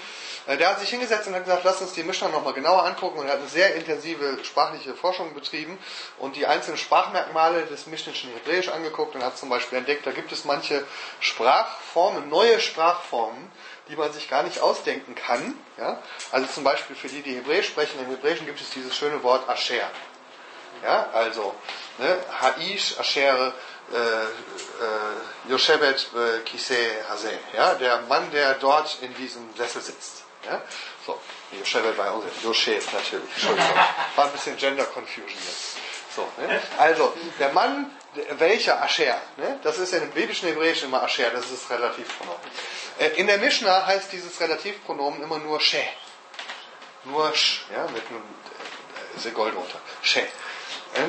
Äh, der hat sich hingesetzt und hat gesagt, lass uns die Mishnah nochmal genauer angucken und er hat eine sehr intensive sprachliche Forschung betrieben und die einzelnen Sprachmerkmale des Mishnischen Hebräisch angeguckt und hat zum Beispiel entdeckt, da gibt es manche Sprachformen, neue Sprachformen, die man sich gar nicht ausdenken kann. Ja? Also zum Beispiel für die, die Hebräisch sprechen, im Hebräischen gibt es dieses schöne Wort Asher. Ja, also ne, Haish, Asher, äh, äh, Yoshebet äh, Kise Hase, ja, der Mann, der dort in diesem Sessel sitzt. Ja? So, Yoshebet bei uns, Yoshev natürlich, Entschuldigung, war ein bisschen Gender Confusion jetzt. So, ne? Also, der Mann, welcher Asher, ne? das ist ja im biblischen Hebräischen immer Asher, das ist das Relativpronomen. Äh, in der Mishnah heißt dieses Relativpronomen immer nur She. Nur Sch, ja, mit einem äh, Segol drunter. She.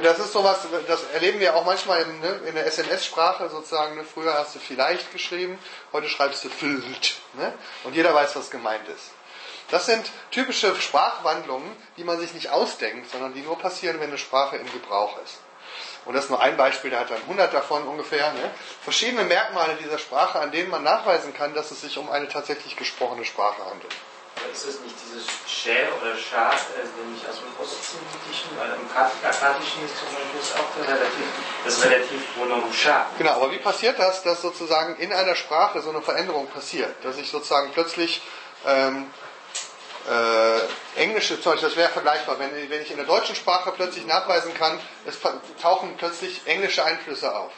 Das ist sowas, das erleben wir auch manchmal in, ne, in der SMS-Sprache sozusagen. Ne, früher hast du vielleicht geschrieben, heute schreibst du füllt. Ne? Und jeder weiß, was gemeint ist. Das sind typische Sprachwandlungen, die man sich nicht ausdenkt, sondern die nur passieren, wenn eine Sprache in Gebrauch ist. Und das ist nur ein Beispiel, der hat dann 100 davon ungefähr. Ne? Verschiedene Merkmale dieser Sprache, an denen man nachweisen kann, dass es sich um eine tatsächlich gesprochene Sprache handelt. Ist es nicht dieses Schä oder Scha, äh, nämlich aus dem Ostsemitischen, weil im Akkadischen ist zum Beispiel auch der Relativ, das Relativpronomen Scha. Genau, aber wie passiert das, dass sozusagen in einer Sprache so eine Veränderung passiert? Dass ich sozusagen plötzlich ähm, äh, englische, zum Beispiel, das wäre vergleichbar, wenn, wenn ich in der deutschen Sprache plötzlich nachweisen kann, es tauchen plötzlich englische Einflüsse auf.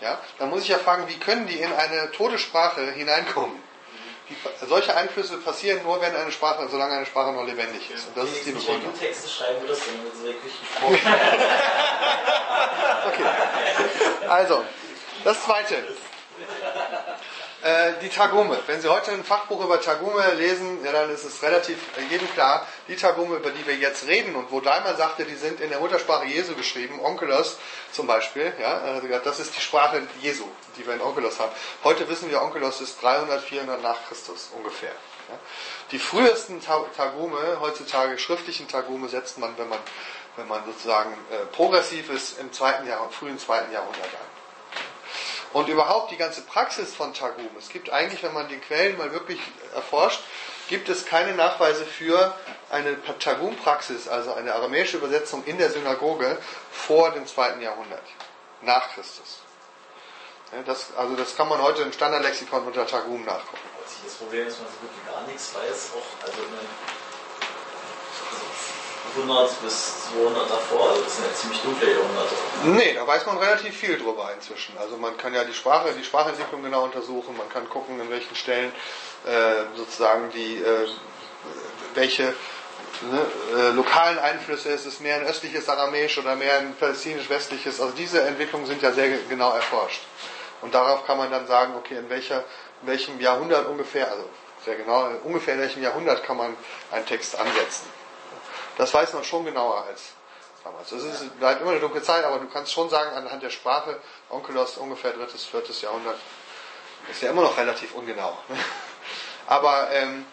Ja, dann muss ich ja fragen, wie können die in eine Todessprache hineinkommen? Die, solche Einflüsse passieren nur, wenn eine Sprache, solange eine Sprache noch lebendig ist. Und das ist die Begründung. Wenn du Texte schreiben würdest, dann würde wirklich Okay. Also, das zweite. Äh, die Tagume. Wenn Sie heute ein Fachbuch über Tagume lesen, ja, dann ist es relativ jedem klar, die Tagume, über die wir jetzt reden und wo Daimler sagte, die sind in der Muttersprache Jesu geschrieben, Onkelos zum Beispiel, ja, das ist die Sprache Jesu, die wir in Onkelos haben. Heute wissen wir, Onkelos ist 300, 400 nach Christus ungefähr. Ja. Die frühesten Tagume, heutzutage schriftlichen Tagume, setzt man, wenn man, wenn man sozusagen äh, progressiv ist, im zweiten Jahr, frühen zweiten Jahrhundert an. Und überhaupt die ganze Praxis von Targum. Es gibt eigentlich, wenn man die Quellen mal wirklich erforscht, gibt es keine Nachweise für eine Targum-Praxis, also eine aramäische Übersetzung in der Synagoge vor dem zweiten Jahrhundert, nach Christus. Das, also das kann man heute im Standardlexikon unter Targum nachgucken. Das Problem ist, dass man wirklich gar nichts weiß. Auch, also 100 bis 200 davor, also das sind ja ziemlich dunkle Jahrhunderte. Nee, da weiß man relativ viel drüber inzwischen. Also man kann ja die Sprache, die Sprachentwicklung genau untersuchen, man kann gucken, in welchen Stellen äh, sozusagen die, äh, welche ne, äh, lokalen Einflüsse, ist es mehr ein östliches Aramäisch oder mehr ein palästinisch-westliches, also diese Entwicklungen sind ja sehr genau erforscht. Und darauf kann man dann sagen, okay, in, welcher, in welchem Jahrhundert ungefähr, also sehr genau, ungefähr in welchem Jahrhundert kann man einen Text ansetzen. Das weiß man schon genauer als damals. Es ist, bleibt immer eine dunkle Zeit, aber du kannst schon sagen, anhand der Sprache, Onkelos ungefähr drittes, viertes Jahrhundert, ist ja immer noch relativ ungenau. Aber ähm,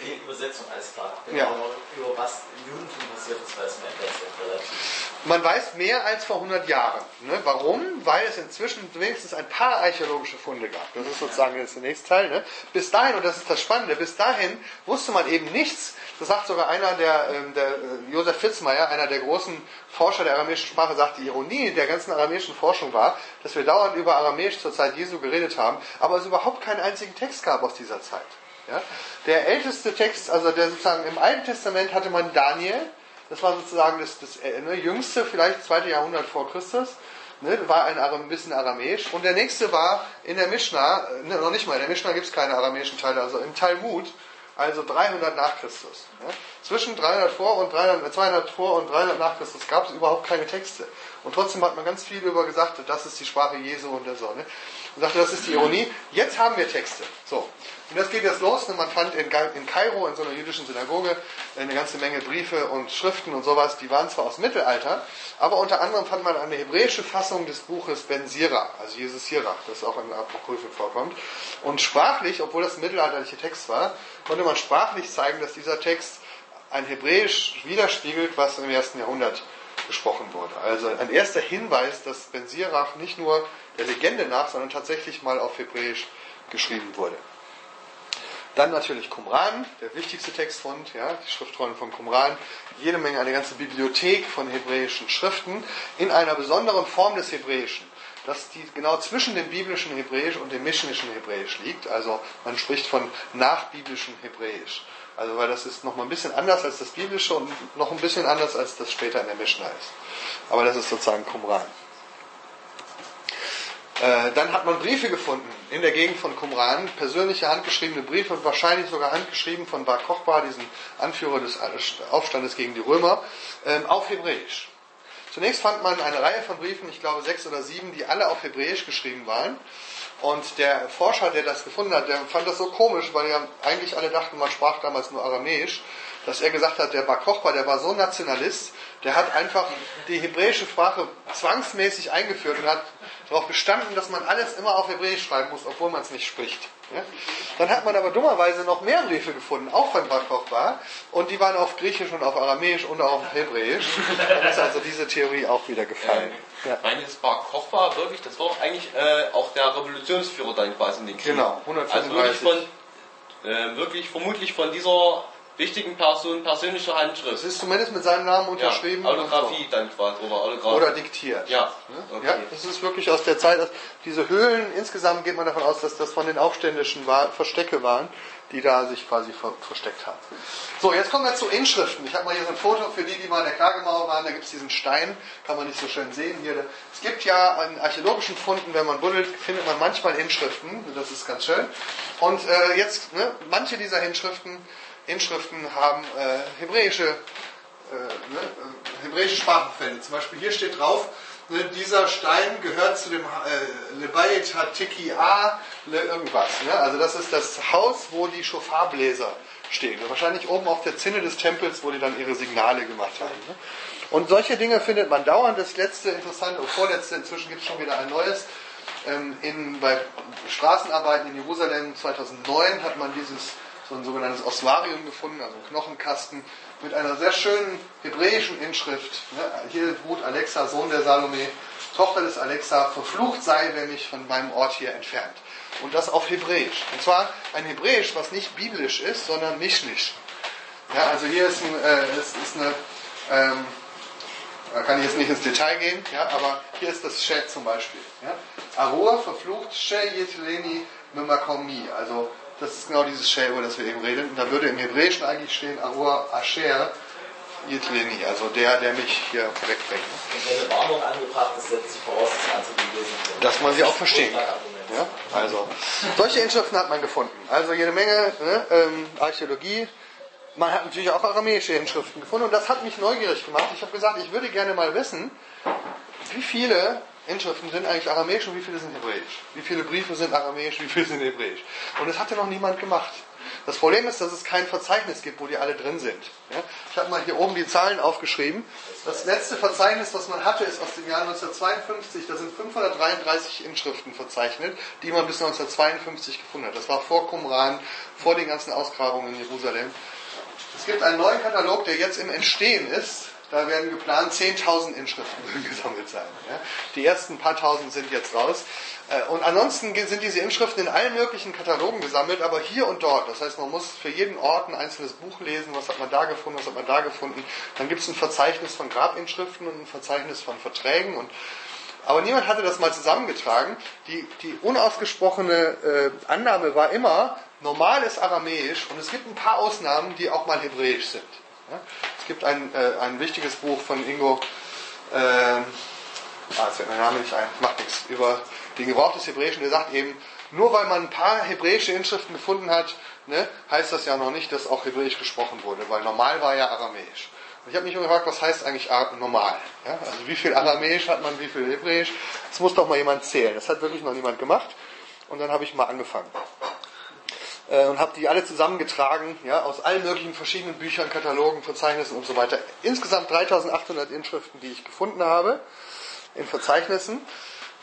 die Übersetzung, alles klar. Genau, ja. Über was im Judentum passiert ist, weiß man jetzt relativ. Man weiß mehr als vor 100 Jahren. Ne? Warum? Weil es inzwischen wenigstens ein paar archäologische Funde gab. Das ist sozusagen jetzt der nächste Teil. Ne? Bis dahin, und das ist das Spannende, bis dahin wusste man eben nichts. Das sagt sogar einer, der, ähm, der äh, Josef Fitzmeier, einer der großen Forscher der aramäischen Sprache, sagt, die Ironie der ganzen aramäischen Forschung war, dass wir dauernd über Aramäisch zur Zeit Jesu geredet haben, aber es überhaupt keinen einzigen Text gab aus dieser Zeit. Ja? Der älteste Text, also der sozusagen im Alten Testament hatte man Daniel, das war sozusagen das, das äh, ne, jüngste, vielleicht zweite Jahrhundert vor Christus, ne, war ein, ein bisschen aramäisch. Und der nächste war in der Mishnah, äh, ne, noch nicht mal, in der Mishnah gibt es keine aramäischen Teile, also im Talmud, also 300 nach Christus. Ne? Zwischen 300 vor und 300, 200 vor und 300 nach Christus gab es überhaupt keine Texte. Und trotzdem hat man ganz viel über gesagt, das ist die Sprache Jesu und der Sonne. Und sagte, das ist die Ironie. Jetzt haben wir Texte. So. Und das geht jetzt los. Man fand in, Kairo, in so einer jüdischen Synagoge, eine ganze Menge Briefe und Schriften und sowas. Die waren zwar aus Mittelalter, aber unter anderem fand man eine hebräische Fassung des Buches Ben Sira, also Jesus Sirach, das auch in Apokryphen vorkommt. Und sprachlich, obwohl das ein mittelalterlicher Text war, konnte man sprachlich zeigen, dass dieser Text ein Hebräisch widerspiegelt, was im ersten Jahrhundert gesprochen wurde. Also ein erster Hinweis, dass Ben Sirach nicht nur der Legende nach, sondern tatsächlich mal auf Hebräisch geschrieben wurde. Dann natürlich Qumran, der wichtigste Textfund, ja, die Schriftrollen von Qumran, jede Menge, eine ganze Bibliothek von hebräischen Schriften in einer besonderen Form des Hebräischen, dass die genau zwischen dem biblischen Hebräisch und dem mischnischen Hebräisch liegt. Also man spricht von nachbiblischem Hebräisch. Also weil das ist nochmal ein bisschen anders als das biblische und noch ein bisschen anders als das später in der Mishnah ist. Aber das ist sozusagen Qumran. Äh, dann hat man Briefe gefunden in der Gegend von Qumran, persönliche handgeschriebene Briefe und wahrscheinlich sogar handgeschrieben von Bar Kochba, diesem Anführer des Aufstandes gegen die Römer, ähm, auf Hebräisch. Zunächst fand man eine Reihe von Briefen, ich glaube sechs oder sieben, die alle auf Hebräisch geschrieben waren. Und der Forscher, der das gefunden hat, der fand das so komisch, weil ja eigentlich alle dachten, man sprach damals nur Aramäisch, dass er gesagt hat, der Bar Kochba, der war so Nationalist, der hat einfach die hebräische Sprache zwangsmäßig eingeführt und hat darauf bestanden, dass man alles immer auf Hebräisch schreiben muss, obwohl man es nicht spricht. Ja? Dann hat man aber dummerweise noch mehr Briefe gefunden, auch von Bar Kochba, und die waren auf Griechisch und auf Aramäisch und auf Hebräisch. Dann ist also diese Theorie auch wieder gefallen. Ja. Ich meine, das Bar Kochba wirklich, das war auch eigentlich äh, auch der Revolutionsführer dann quasi in den Krieg. Genau, 135. Also wirklich, von, äh, wirklich vermutlich von dieser wichtigen Person persönliche Handschrift. Es ist zumindest mit seinem Namen unterschrieben. Ja, Autografie so. dann quasi oder Autografie. Oder diktiert. Ja. Okay. ja, das ist wirklich aus der Zeit, diese Höhlen, insgesamt geht man davon aus, dass das von den Aufständischen war, Verstecke waren, die da sich quasi ver versteckt haben. So, jetzt kommen wir zu Inschriften. Ich habe mal hier so ein Foto für die, die mal in der Klagemauer waren. Da gibt es diesen Stein, kann man nicht so schön sehen hier. Es gibt ja an archäologischen Funden, wenn man buddelt, findet man manchmal Inschriften. Das ist ganz schön. Und äh, jetzt, ne, manche dieser Inschriften Inschriften haben äh, hebräische, äh, ne, äh, hebräische Sprachbefände. Zum Beispiel hier steht drauf, ne, dieser Stein gehört zu dem äh, Lebayit Hatiki A, le irgendwas. Ne? Also das ist das Haus, wo die Schofarbläser stehen. Wahrscheinlich oben auf der Zinne des Tempels, wo die dann ihre Signale gemacht haben. Ne? Und solche Dinge findet man dauernd. Das letzte interessante, und vorletzte, inzwischen gibt es schon wieder ein neues. Ähm, in, bei Straßenarbeiten in Jerusalem 2009 hat man dieses so ein sogenanntes Oswarium gefunden, also ein Knochenkasten mit einer sehr schönen hebräischen Inschrift. Hier ruht Alexa, Sohn der Salome, Tochter des Alexa, verflucht sei, wer mich von meinem Ort hier entfernt. Und das auf Hebräisch. Und zwar ein Hebräisch, was nicht biblisch ist, sondern mischnisch. Ja, also hier ist, ein, äh, ist, ist eine, ähm, da kann ich jetzt nicht ins Detail gehen, ja, aber hier ist das She zum Beispiel. Ja. Arur verflucht She Yetleni Mimakomi, also das ist genau dieses Shell, über das wir eben reden. Und da würde im Hebräischen eigentlich stehen Arur Asher Yitleni, also der, der mich hier wegbringt. Wenn eine Warnung angebracht ist, setzt sich voraus, dass gelesen sind. Dass man sie auch verstehen kann. Ja? Also, solche Inschriften hat man gefunden. Also jede Menge ne, ähm, Archäologie. Man hat natürlich auch aramäische Inschriften gefunden und das hat mich neugierig gemacht. Ich habe gesagt, ich würde gerne mal wissen, wie viele Inschriften sind eigentlich aramäisch und wie viele sind hebräisch? Wie viele Briefe sind aramäisch, wie viele sind hebräisch? Und das hatte noch niemand gemacht. Das Problem ist, dass es kein Verzeichnis gibt, wo die alle drin sind. Ja? Ich habe mal hier oben die Zahlen aufgeschrieben. Das letzte Verzeichnis, was man hatte, ist aus dem Jahr 1952. Da sind 533 Inschriften verzeichnet, die man bis 1952 gefunden hat. Das war vor Qumran, vor den ganzen Ausgrabungen in Jerusalem. Es gibt einen neuen Katalog, der jetzt im Entstehen ist. Da werden geplant 10.000 Inschriften gesammelt sein. Ja. Die ersten paar tausend sind jetzt raus. Äh, und ansonsten sind diese Inschriften in allen möglichen Katalogen gesammelt, aber hier und dort. Das heißt, man muss für jeden Ort ein einzelnes Buch lesen. Was hat man da gefunden, was hat man da gefunden. Dann gibt es ein Verzeichnis von Grabinschriften und ein Verzeichnis von Verträgen. Und aber niemand hatte das mal zusammengetragen. Die, die unausgesprochene äh, Annahme war immer, normal ist Aramäisch und es gibt ein paar Ausnahmen, die auch mal Hebräisch sind. Es gibt ein, äh, ein wichtiges Buch von Ingo, äh, ah, jetzt fällt mein Name nicht ein, macht nichts, über den Gebrauch des Hebräischen. Der sagt eben, nur weil man ein paar hebräische Inschriften gefunden hat, ne, heißt das ja noch nicht, dass auch Hebräisch gesprochen wurde, weil normal war ja Aramäisch. Und ich habe mich gefragt, was heißt eigentlich normal? Ja, also wie viel Aramäisch hat man, wie viel Hebräisch? Das muss doch mal jemand zählen. Das hat wirklich noch niemand gemacht. Und dann habe ich mal angefangen äh, und habe die alle zusammengetragen, ja, aus allen möglichen verschiedenen Büchern, Katalogen, Verzeichnissen und so weiter. Insgesamt 3800 Inschriften, die ich gefunden habe in Verzeichnissen.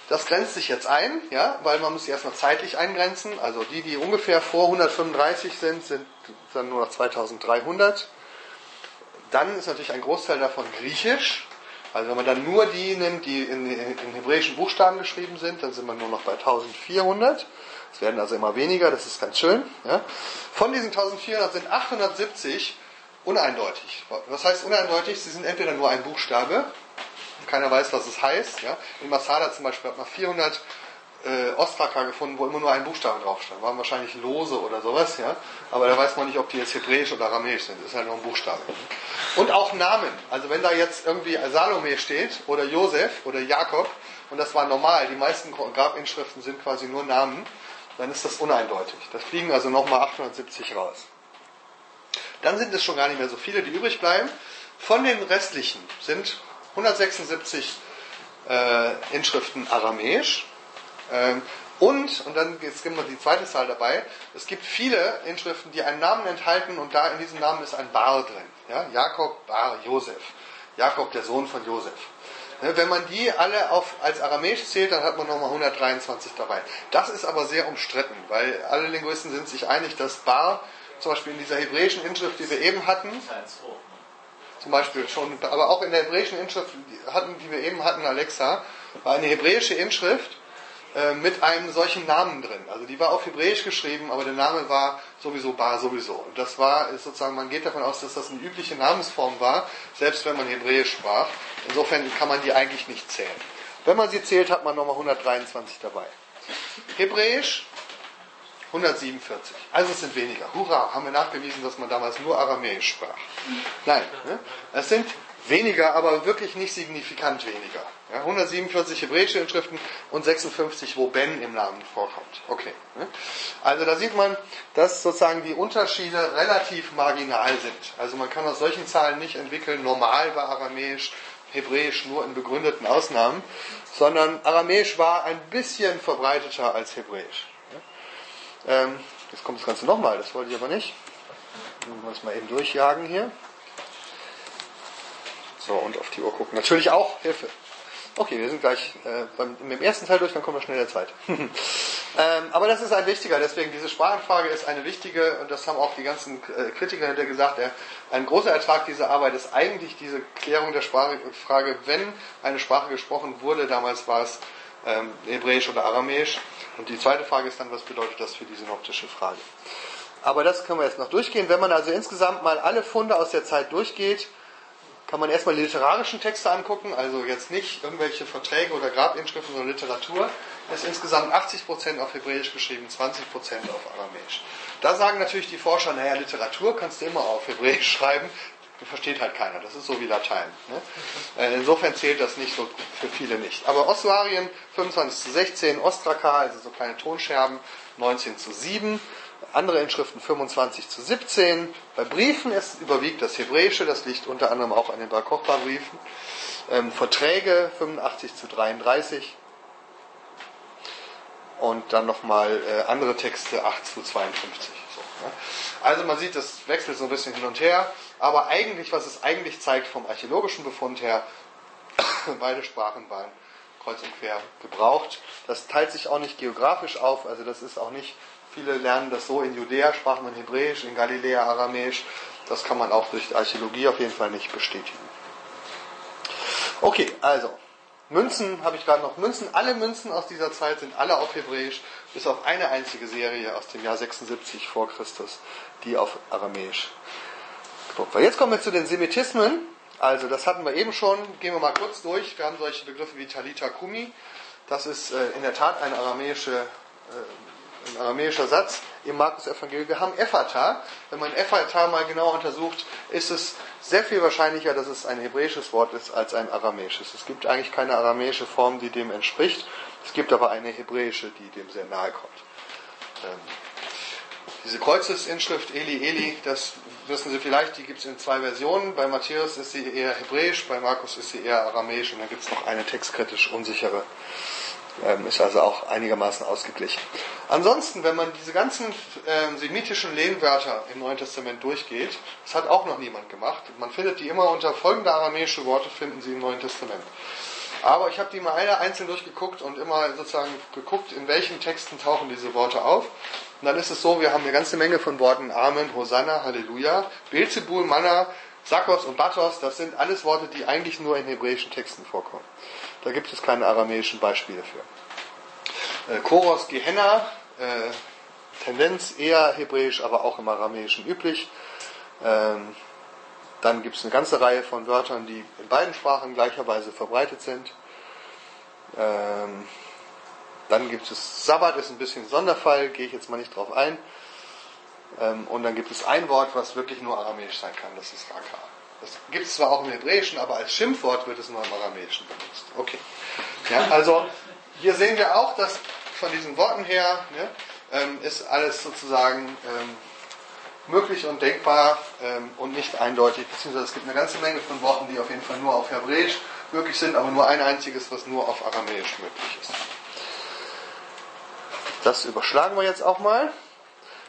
Das grenzt sich jetzt ein, ja, weil man muss sie erstmal zeitlich eingrenzen. Also die, die ungefähr vor 135 sind, sind dann nur noch 2300. Dann ist natürlich ein Großteil davon griechisch. Also wenn man dann nur die nimmt, die in, in hebräischen Buchstaben geschrieben sind, dann sind wir nur noch bei 1400. Es werden also immer weniger, das ist ganz schön. Ja. Von diesen 1400 sind 870 uneindeutig. Was heißt uneindeutig? Sie sind entweder nur ein Buchstabe, keiner weiß, was es heißt. Ja. In Masada zum Beispiel hat man 400 äh, Ostraka gefunden, wo immer nur ein Buchstabe drauf stand. Waren wahrscheinlich Lose oder sowas, ja. Aber da weiß man nicht, ob die jetzt hebräisch oder aramäisch sind. Das ist halt nur ein Buchstabe. Und auch Namen. Also wenn da jetzt irgendwie Salome steht oder Josef oder Jakob, und das war normal, die meisten Grabinschriften sind quasi nur Namen, dann ist das uneindeutig. Das fliegen also nochmal 870 raus. Dann sind es schon gar nicht mehr so viele, die übrig bleiben. Von den restlichen sind 176 äh, Inschriften aramäisch, ähm, und, und dann jetzt gibt wir die zweite Zahl dabei, es gibt viele Inschriften, die einen Namen enthalten und da in diesem Namen ist ein Bar drin. Ja? Jakob, Bar, Josef. Jakob, der Sohn von Josef. Ja, wenn man die alle auf, als Aramäisch zählt, dann hat man nochmal 123 dabei. Das ist aber sehr umstritten, weil alle Linguisten sind sich einig, dass Bar, zum Beispiel in dieser hebräischen Inschrift, die wir eben hatten, zum Beispiel schon, aber auch in der hebräischen Inschrift, hatten, die wir eben hatten, Alexa, war eine hebräische Inschrift, äh, mit einem solchen Namen drin. Also die war auf Hebräisch geschrieben, aber der Name war sowieso Bar sowieso. Und das war sozusagen, man geht davon aus, dass das eine übliche Namensform war, selbst wenn man Hebräisch sprach. Insofern kann man die eigentlich nicht zählen. Wenn man sie zählt, hat man nochmal 123 dabei. Hebräisch 147. Also es sind weniger. Hurra, haben wir nachgewiesen, dass man damals nur Aramäisch sprach. Nein, ne? es sind weniger, aber wirklich nicht signifikant weniger. Ja, 147 hebräische Inschriften und 56, wo Ben im Namen vorkommt. Okay. Ne? Also da sieht man, dass sozusagen die Unterschiede relativ marginal sind. Also man kann aus solchen Zahlen nicht entwickeln, normal bei Aramäisch, Hebräisch nur in begründeten Ausnahmen, sondern Aramäisch war ein bisschen verbreiteter als Hebräisch. Ähm, jetzt kommt das Ganze nochmal, das wollte ich aber nicht. Ich muss mal eben durchjagen hier. So, und auf die Uhr gucken. Natürlich auch Hilfe. Okay, wir sind gleich äh, beim, mit dem ersten Teil durch, dann kommen wir schnell der Zeit. ähm, aber das ist ein wichtiger, deswegen diese Sprachenfrage ist eine wichtige, und das haben auch die ganzen äh, Kritiker hinter gesagt, der, ein großer Ertrag dieser Arbeit ist eigentlich diese Klärung der Sprachfrage, wenn eine Sprache gesprochen wurde, damals war es ähm, Hebräisch oder Aramäisch. Und die zweite Frage ist dann, was bedeutet das für die synoptische Frage? Aber das können wir jetzt noch durchgehen. Wenn man also insgesamt mal alle Funde aus der Zeit durchgeht, kann man erstmal die literarischen Texte angucken, also jetzt nicht irgendwelche Verträge oder Grabinschriften, sondern Literatur. Das ist insgesamt 80% auf Hebräisch geschrieben, 20% auf Aramäisch. Da sagen natürlich die Forscher, naja, Literatur kannst du immer auf Hebräisch schreiben, versteht halt keiner. Das ist so wie Latein. Ne? Äh, insofern zählt das nicht so für viele nicht. Aber Ostuarien 25 zu 16, Ostraka, also so kleine Tonscherben, 19 zu 7 andere Inschriften 25 zu 17. Bei Briefen ist überwiegt das Hebräische, das liegt unter anderem auch an den Bar Kochba Briefen. Ähm, Verträge 85 zu 33. Und dann nochmal äh, andere Texte 8 zu 52. So, ne? Also man sieht, das wechselt so ein bisschen hin und her. Aber eigentlich, was es eigentlich zeigt vom archäologischen Befund her, beide Sprachen waren kreuz und quer gebraucht. Das teilt sich auch nicht geografisch auf, also das ist auch nicht Viele lernen das so, in Judäa sprach man Hebräisch, in Galiläa Aramäisch. Das kann man auch durch Archäologie auf jeden Fall nicht bestätigen. Okay, also, Münzen habe ich gerade noch. Münzen, alle Münzen aus dieser Zeit sind alle auf Hebräisch, bis auf eine einzige Serie aus dem Jahr 76 vor Christus, die auf Aramäisch gedruckt war. Jetzt kommen wir zu den Semitismen. Also, das hatten wir eben schon. Gehen wir mal kurz durch. Wir haben solche Begriffe wie Talita Kumi. Das ist äh, in der Tat eine aramäische äh, ein aramäischer Satz im Markus-Evangelium. Wir haben Ephata. Wenn man Ephata mal genau untersucht, ist es sehr viel wahrscheinlicher, dass es ein hebräisches Wort ist als ein aramäisches. Es gibt eigentlich keine aramäische Form, die dem entspricht. Es gibt aber eine hebräische, die dem sehr nahe kommt. Ähm, diese Kreuzesinschrift Eli Eli, das wissen Sie vielleicht, die gibt es in zwei Versionen. Bei Matthäus ist sie eher hebräisch, bei Markus ist sie eher aramäisch und dann gibt es noch eine textkritisch unsichere ist also auch einigermaßen ausgeglichen. Ansonsten, wenn man diese ganzen ähm, semitischen Lehnwörter im Neuen Testament durchgeht, das hat auch noch niemand gemacht. Man findet die immer unter folgende aramäische Worte finden Sie im Neuen Testament. Aber ich habe die mal alle einzeln durchgeguckt und immer sozusagen geguckt, in welchen Texten tauchen diese Worte auf. Und dann ist es so, wir haben eine ganze Menge von Worten Amen, Hosanna, Halleluja, Beelzebul, Manna, Sakos und Batos, das sind alles Worte, die eigentlich nur in hebräischen Texten vorkommen. Da gibt es keine aramäischen Beispiele für. Äh, Koros, Gehenna, äh, Tendenz eher hebräisch, aber auch im Aramäischen üblich. Ähm, dann gibt es eine ganze Reihe von Wörtern, die in beiden Sprachen gleicherweise verbreitet sind. Ähm, dann gibt es Sabbat, ist ein bisschen ein Sonderfall, gehe ich jetzt mal nicht drauf ein. Ähm, und dann gibt es ein Wort, was wirklich nur aramäisch sein kann, das ist Raka. Das gibt es zwar auch im Hebräischen, aber als Schimpfwort wird es nur im Aramäischen benutzt. Okay. Ja, also hier sehen wir auch, dass von diesen Worten her ne, ähm, ist alles sozusagen ähm, möglich und denkbar ähm, und nicht eindeutig, beziehungsweise es gibt eine ganze Menge von Worten, die auf jeden Fall nur auf Hebräisch möglich sind, aber nur ein einziges, was nur auf Aramäisch möglich ist. Das überschlagen wir jetzt auch mal.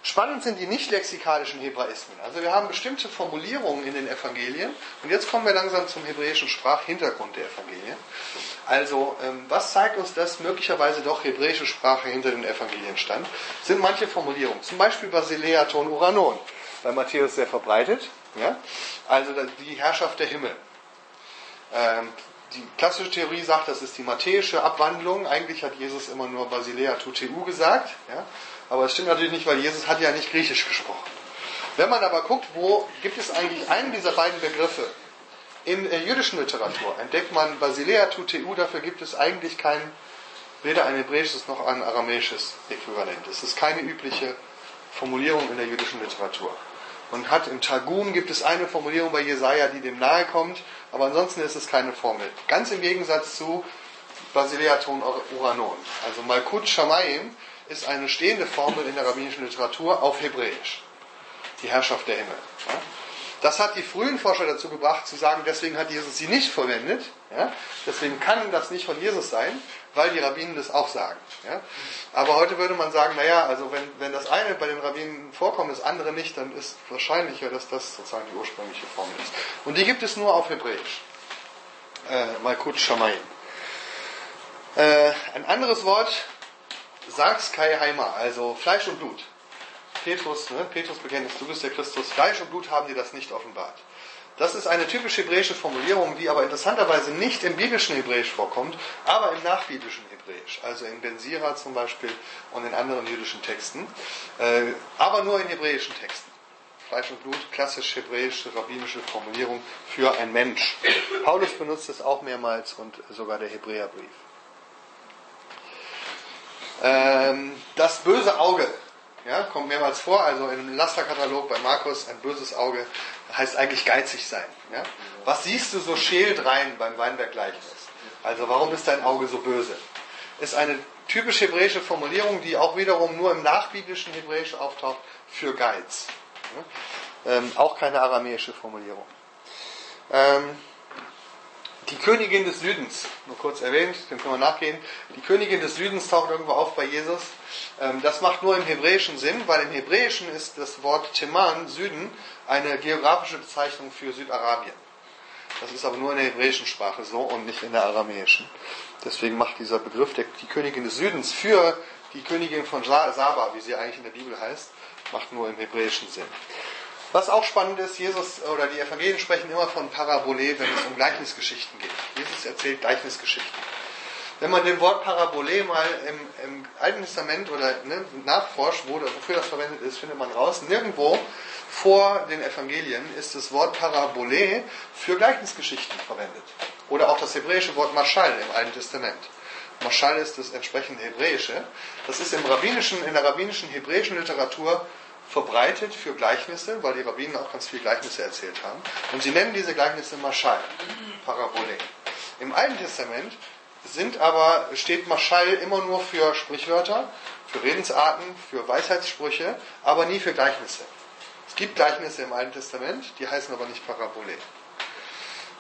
Spannend sind die nicht lexikalischen Hebraismen. Also wir haben bestimmte Formulierungen in den Evangelien und jetzt kommen wir langsam zum hebräischen Sprachhintergrund der Evangelien. Also ähm, was zeigt uns, dass möglicherweise doch hebräische Sprache hinter den Evangelien stand? Sind manche Formulierungen, zum Beispiel Basilea ton Uranon, bei Matthäus sehr verbreitet. Ja? Also die Herrschaft der Himmel. Ähm, die klassische Theorie sagt, das ist die matthäische Abwandlung. Eigentlich hat Jesus immer nur Basilea tuteu gesagt. Ja? Aber es stimmt natürlich nicht, weil Jesus hat ja nicht Griechisch gesprochen. Wenn man aber guckt, wo gibt es eigentlich einen dieser beiden Begriffe? In der jüdischen Literatur entdeckt man Basilea tuteu, dafür gibt es eigentlich kein, weder ein hebräisches noch ein aramäisches Äquivalent. Es ist keine übliche Formulierung in der jüdischen Literatur. Man hat im Targum gibt es eine Formulierung bei Jesaja, die dem nahe kommt, aber ansonsten ist es keine Formel. Ganz im Gegensatz zu Basilea ton Uranon. Also Malkut Shamayim ist eine stehende Formel in der rabbinischen Literatur auf Hebräisch. Die Herrschaft der Himmel. Das hat die frühen Forscher dazu gebracht, zu sagen, deswegen hat Jesus sie nicht verwendet. Deswegen kann das nicht von Jesus sein, weil die Rabbinen das auch sagen. Aber heute würde man sagen, naja, also wenn, wenn das eine bei den Rabbinen vorkommt, das andere nicht, dann ist wahrscheinlicher, dass das sozusagen die ursprüngliche Formel ist. Und die gibt es nur auf Hebräisch. Äh, Malkut Shamayim. Äh, ein anderes Wort, Sarx Kai Heimer, also Fleisch und Blut. Petrus, ne, Petrus bekennt, du bist der Christus, Fleisch und Blut haben dir das nicht offenbart. Das ist eine typisch hebräische Formulierung, die aber interessanterweise nicht im biblischen Hebräisch vorkommt, aber im nachbiblischen Hebräisch, also in Ben Sira zum Beispiel und in anderen jüdischen Texten, äh, aber nur in hebräischen Texten. Fleisch und Blut, klassisch hebräische, rabbinische Formulierung für ein Mensch. Paulus benutzt es auch mehrmals und sogar der Hebräerbrief. Ähm, das böse Auge ja, kommt mehrmals vor, also im Lasterkatalog bei Markus, ein böses Auge heißt eigentlich geizig sein. Ja? Was siehst du so schält rein beim Weinberggleichnis? Also warum ist dein Auge so böse? Ist eine typisch hebräische Formulierung, die auch wiederum nur im nachbiblischen Hebräisch auftaucht für Geiz. Ja? Ähm, auch keine aramäische Formulierung. Ähm, die Königin des Südens, nur kurz erwähnt, dem können wir nachgehen. Die Königin des Südens taucht irgendwo auf bei Jesus. Ähm, das macht nur im Hebräischen Sinn, weil im Hebräischen ist das Wort Teman, Süden, eine geografische Bezeichnung für Südarabien. Das ist aber nur in der hebräischen Sprache so und nicht in der aramäischen. Deswegen macht dieser Begriff die Königin des Südens für die Königin von Saba, wie sie eigentlich in der Bibel heißt, macht nur im hebräischen Sinn. Was auch spannend ist, Jesus oder die Evangelien sprechen immer von Parabole, wenn es um Gleichnisgeschichten geht. Jesus erzählt Gleichnisgeschichten. Wenn man dem Wort Parabole mal im, im Alten Testament oder ne, nachforscht, wo, wofür das verwendet ist, findet man raus. Nirgendwo vor den Evangelien ist das Wort Parabole für Gleichnisgeschichten verwendet. Oder auch das hebräische Wort Mashal im Alten Testament. Mashal ist das entsprechende Hebräische. Das ist im rabbinischen, in der rabbinischen hebräischen Literatur verbreitet für Gleichnisse, weil die Rabbinen auch ganz viele Gleichnisse erzählt haben. Und sie nennen diese Gleichnisse Maschal, Parabole. Im Alten Testament sind aber, steht Maschal immer nur für Sprichwörter, für Redensarten, für Weisheitssprüche, aber nie für Gleichnisse. Es gibt Gleichnisse im Alten Testament, die heißen aber nicht Parabole.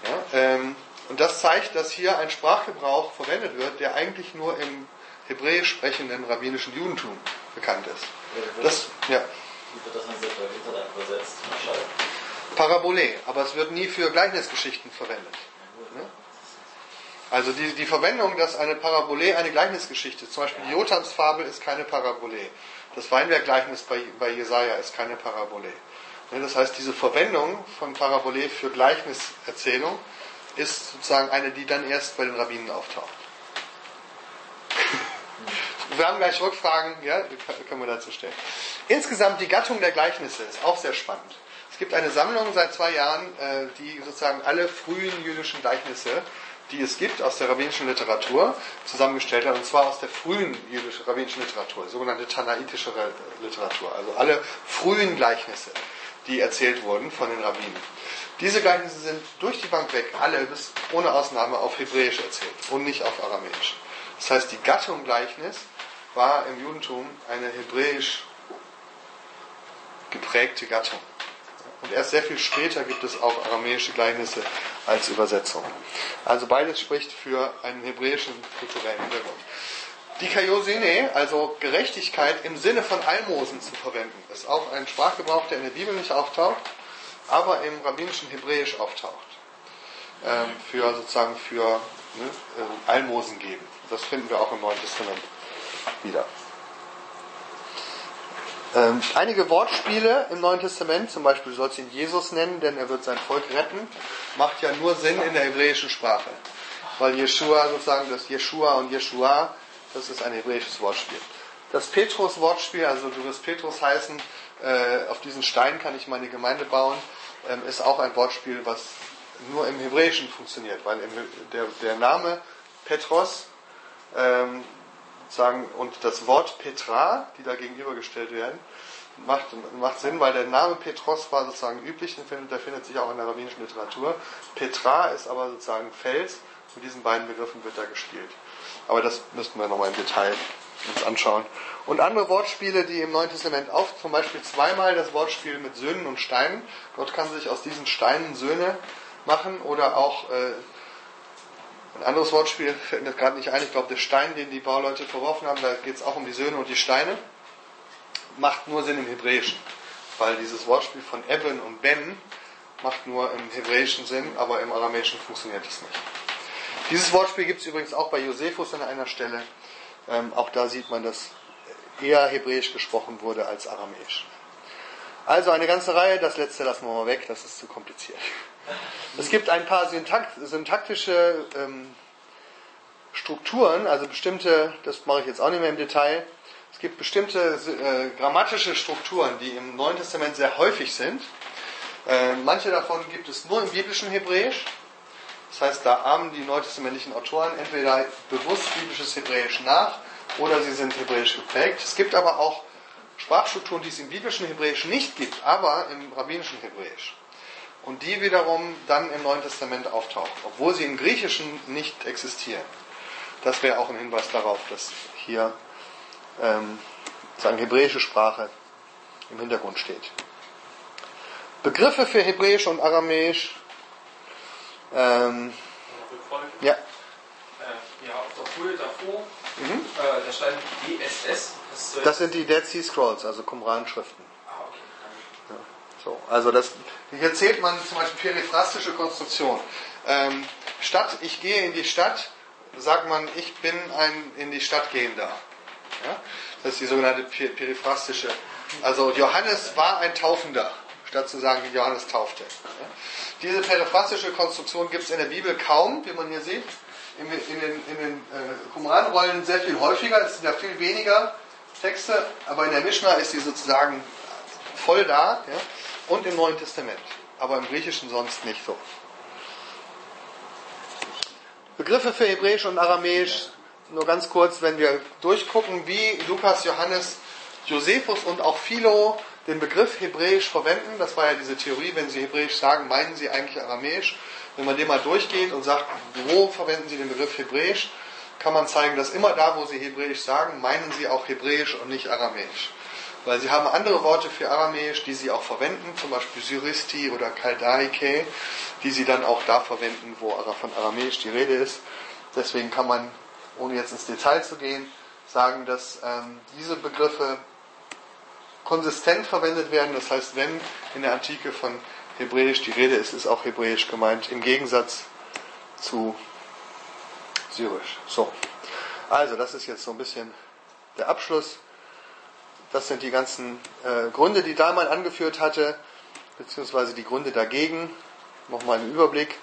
Ja, ähm, und das zeigt, dass hier ein Sprachgebrauch verwendet wird, der eigentlich nur im hebräisch sprechenden rabbinischen Judentum bekannt ist. Das, ja. Wie wird das dann hinter übersetzt? Parabole, aber es wird nie für Gleichnisgeschichten verwendet. Also die, die Verwendung, dass eine Parabole eine Gleichnisgeschichte, zum Beispiel die Jotams Fabel ist keine Parabole. Das Weinberggleichnis bei, bei Jesaja ist keine Parabole. Ja, Das heißt, diese Verwendung von Parabole für Gleichniserzählung ist sozusagen eine, die dann erst bei den Rabbinen auftaucht. Wir haben gleich Rückfragen, ja, können wir dazu stellen. Insgesamt die Gattung der Gleichnisse ist auch sehr spannend. Es gibt eine Sammlung seit zwei Jahren, äh, die sozusagen alle frühen jüdischen Gleichnisse, die es gibt aus der rabbinischen Literatur, zusammengestellt hat, und zwar aus der frühen jüdischen rabbinischen Literatur, sogenannte tanaitische Literatur, also alle frühen Gleichnisse, die erzählt wurden von den Rabbinen. Diese Gleichnisse sind durch die Bank weg, alle bis ohne Ausnahme auf Hebräisch erzählt und nicht auf Aramäisch. Das heißt, die Gattung Gleichnis war im Judentum eine hebräisch geprägte Gattung. Und erst sehr viel später gibt es auch aramäische Gleichnisse als Übersetzung. Also beides spricht für einen hebräischen kulturellen Hintergrund. Die Kaiosine, also Gerechtigkeit im Sinne von Almosen zu verwenden, ist auch ein Sprachgebrauch, der in der Bibel nicht auftaucht, aber im rabbinischen Hebräisch auftaucht. Ähm, für sozusagen für ne, äh, Almosen geben. Das finden wir auch im Neuen Testament wieder. Ähm, einige Wortspiele im Neuen Testament, zum Beispiel du sollst ihn Jesus nennen, denn er wird sein Volk retten, macht ja nur Sinn in der hebräischen Sprache. Weil Jeshua sozusagen, das Jeshua und Jeshua, das ist ein hebräisches Wortspiel. Das Petrus-Wortspiel, also du wirst Petrus heißen, äh, auf diesen Stein kann ich meine Gemeinde bauen, ähm, ist auch ein Wortspiel, was nur im Hebräischen funktioniert, weil im, der, der Name Petros ähm, sagen, und das Wort Petra, die da gegenübergestellt werden, macht, macht Sinn, weil der Name Petros war sozusagen üblich, der findet, sich auch in der rabbinischen Literatur. Petra ist aber sozusagen Fels, mit diesen beiden Begriffen wird da gespielt. Aber das müssten wir nochmal im Detail uns anschauen. Und andere Wortspiele, die im Neuen Testament auf, zum Beispiel zweimal das Wortspiel mit Söhnen und Steinen. Gott kann sich aus diesen Steinen Söhne machen oder auch äh, ein anderes Wortspiel fällt mir gerade nicht ein. Ich glaube, der Stein, den die Bauleute verworfen haben, da geht es auch um die Söhne und die Steine, macht nur Sinn im Hebräischen. Weil dieses Wortspiel von Eben und Ben macht nur im Hebräischen Sinn, aber im Aramäischen funktioniert es nicht. Dieses Wortspiel gibt es übrigens auch bei Josephus an einer Stelle. Ähm, auch da sieht man, dass eher Hebräisch gesprochen wurde als Aramäisch. Also eine ganze Reihe, das letzte lassen wir mal weg, das ist zu kompliziert. Es gibt ein paar syntakt syntaktische ähm, Strukturen, also bestimmte, das mache ich jetzt auch nicht mehr im Detail, es gibt bestimmte äh, grammatische Strukturen, die im Neuen Testament sehr häufig sind. Äh, manche davon gibt es nur im biblischen Hebräisch. Das heißt, da ahmen die neutestamentlichen Autoren entweder bewusst biblisches Hebräisch nach oder sie sind hebräisch geprägt. Es gibt aber auch Sprachstrukturen, die es im biblischen Hebräisch nicht gibt, aber im rabbinischen Hebräisch. Und die wiederum dann im Neuen Testament auftauchen, obwohl sie im Griechischen nicht existieren. Das wäre auch ein Hinweis darauf, dass hier ähm, sagen hebräische Sprache im Hintergrund steht. Begriffe für Hebräisch und Aramäisch. Ähm, ja. Äh, ja, auf der Folie davor, Mhm. äh, da stand DSS. Das Das sind die Dead Sea Scrolls, also Qumran-Schriften. So, also das, hier zählt man zum Beispiel periphrastische Konstruktion. Ähm, Stadt, ich gehe in die Stadt, sagt man, ich bin ein in die Stadt gehender. Ja? Das ist die sogenannte per periphrastische. Also Johannes war ein Taufender, statt zu sagen, Johannes taufte. Ja? Diese periphrastische Konstruktion gibt es in der Bibel kaum, wie man hier sieht. In, in den, in den äh, Qumran-Rollen sehr viel häufiger, es sind ja viel weniger Texte, aber in der Mishnah ist sie sozusagen voll da. Ja? Und im Neuen Testament, aber im Griechischen sonst nicht so. Begriffe für Hebräisch und Aramäisch, nur ganz kurz, wenn wir durchgucken, wie Lukas, Johannes, Josephus und auch Philo den Begriff Hebräisch verwenden. Das war ja diese Theorie, wenn sie Hebräisch sagen, meinen sie eigentlich Aramäisch. Wenn man den mal durchgeht und sagt, wo verwenden sie den Begriff Hebräisch, kann man zeigen, dass immer da, wo sie Hebräisch sagen, meinen sie auch Hebräisch und nicht Aramäisch. Weil sie haben andere Worte für Aramäisch, die sie auch verwenden, zum Beispiel Syristi oder Kaldaike, die sie dann auch da verwenden, wo von Aramäisch die Rede ist. Deswegen kann man, ohne jetzt ins Detail zu gehen, sagen, dass ähm, diese Begriffe konsistent verwendet werden. Das heißt, wenn in der Antike von Hebräisch die Rede ist, ist auch Hebräisch gemeint, im Gegensatz zu Syrisch. So. Also, das ist jetzt so ein bisschen der Abschluss. Das sind die ganzen äh, Gründe, die Dahlmann angeführt hatte. beziehungsweise die Gründe dagegen. Nochmal einen Überblick.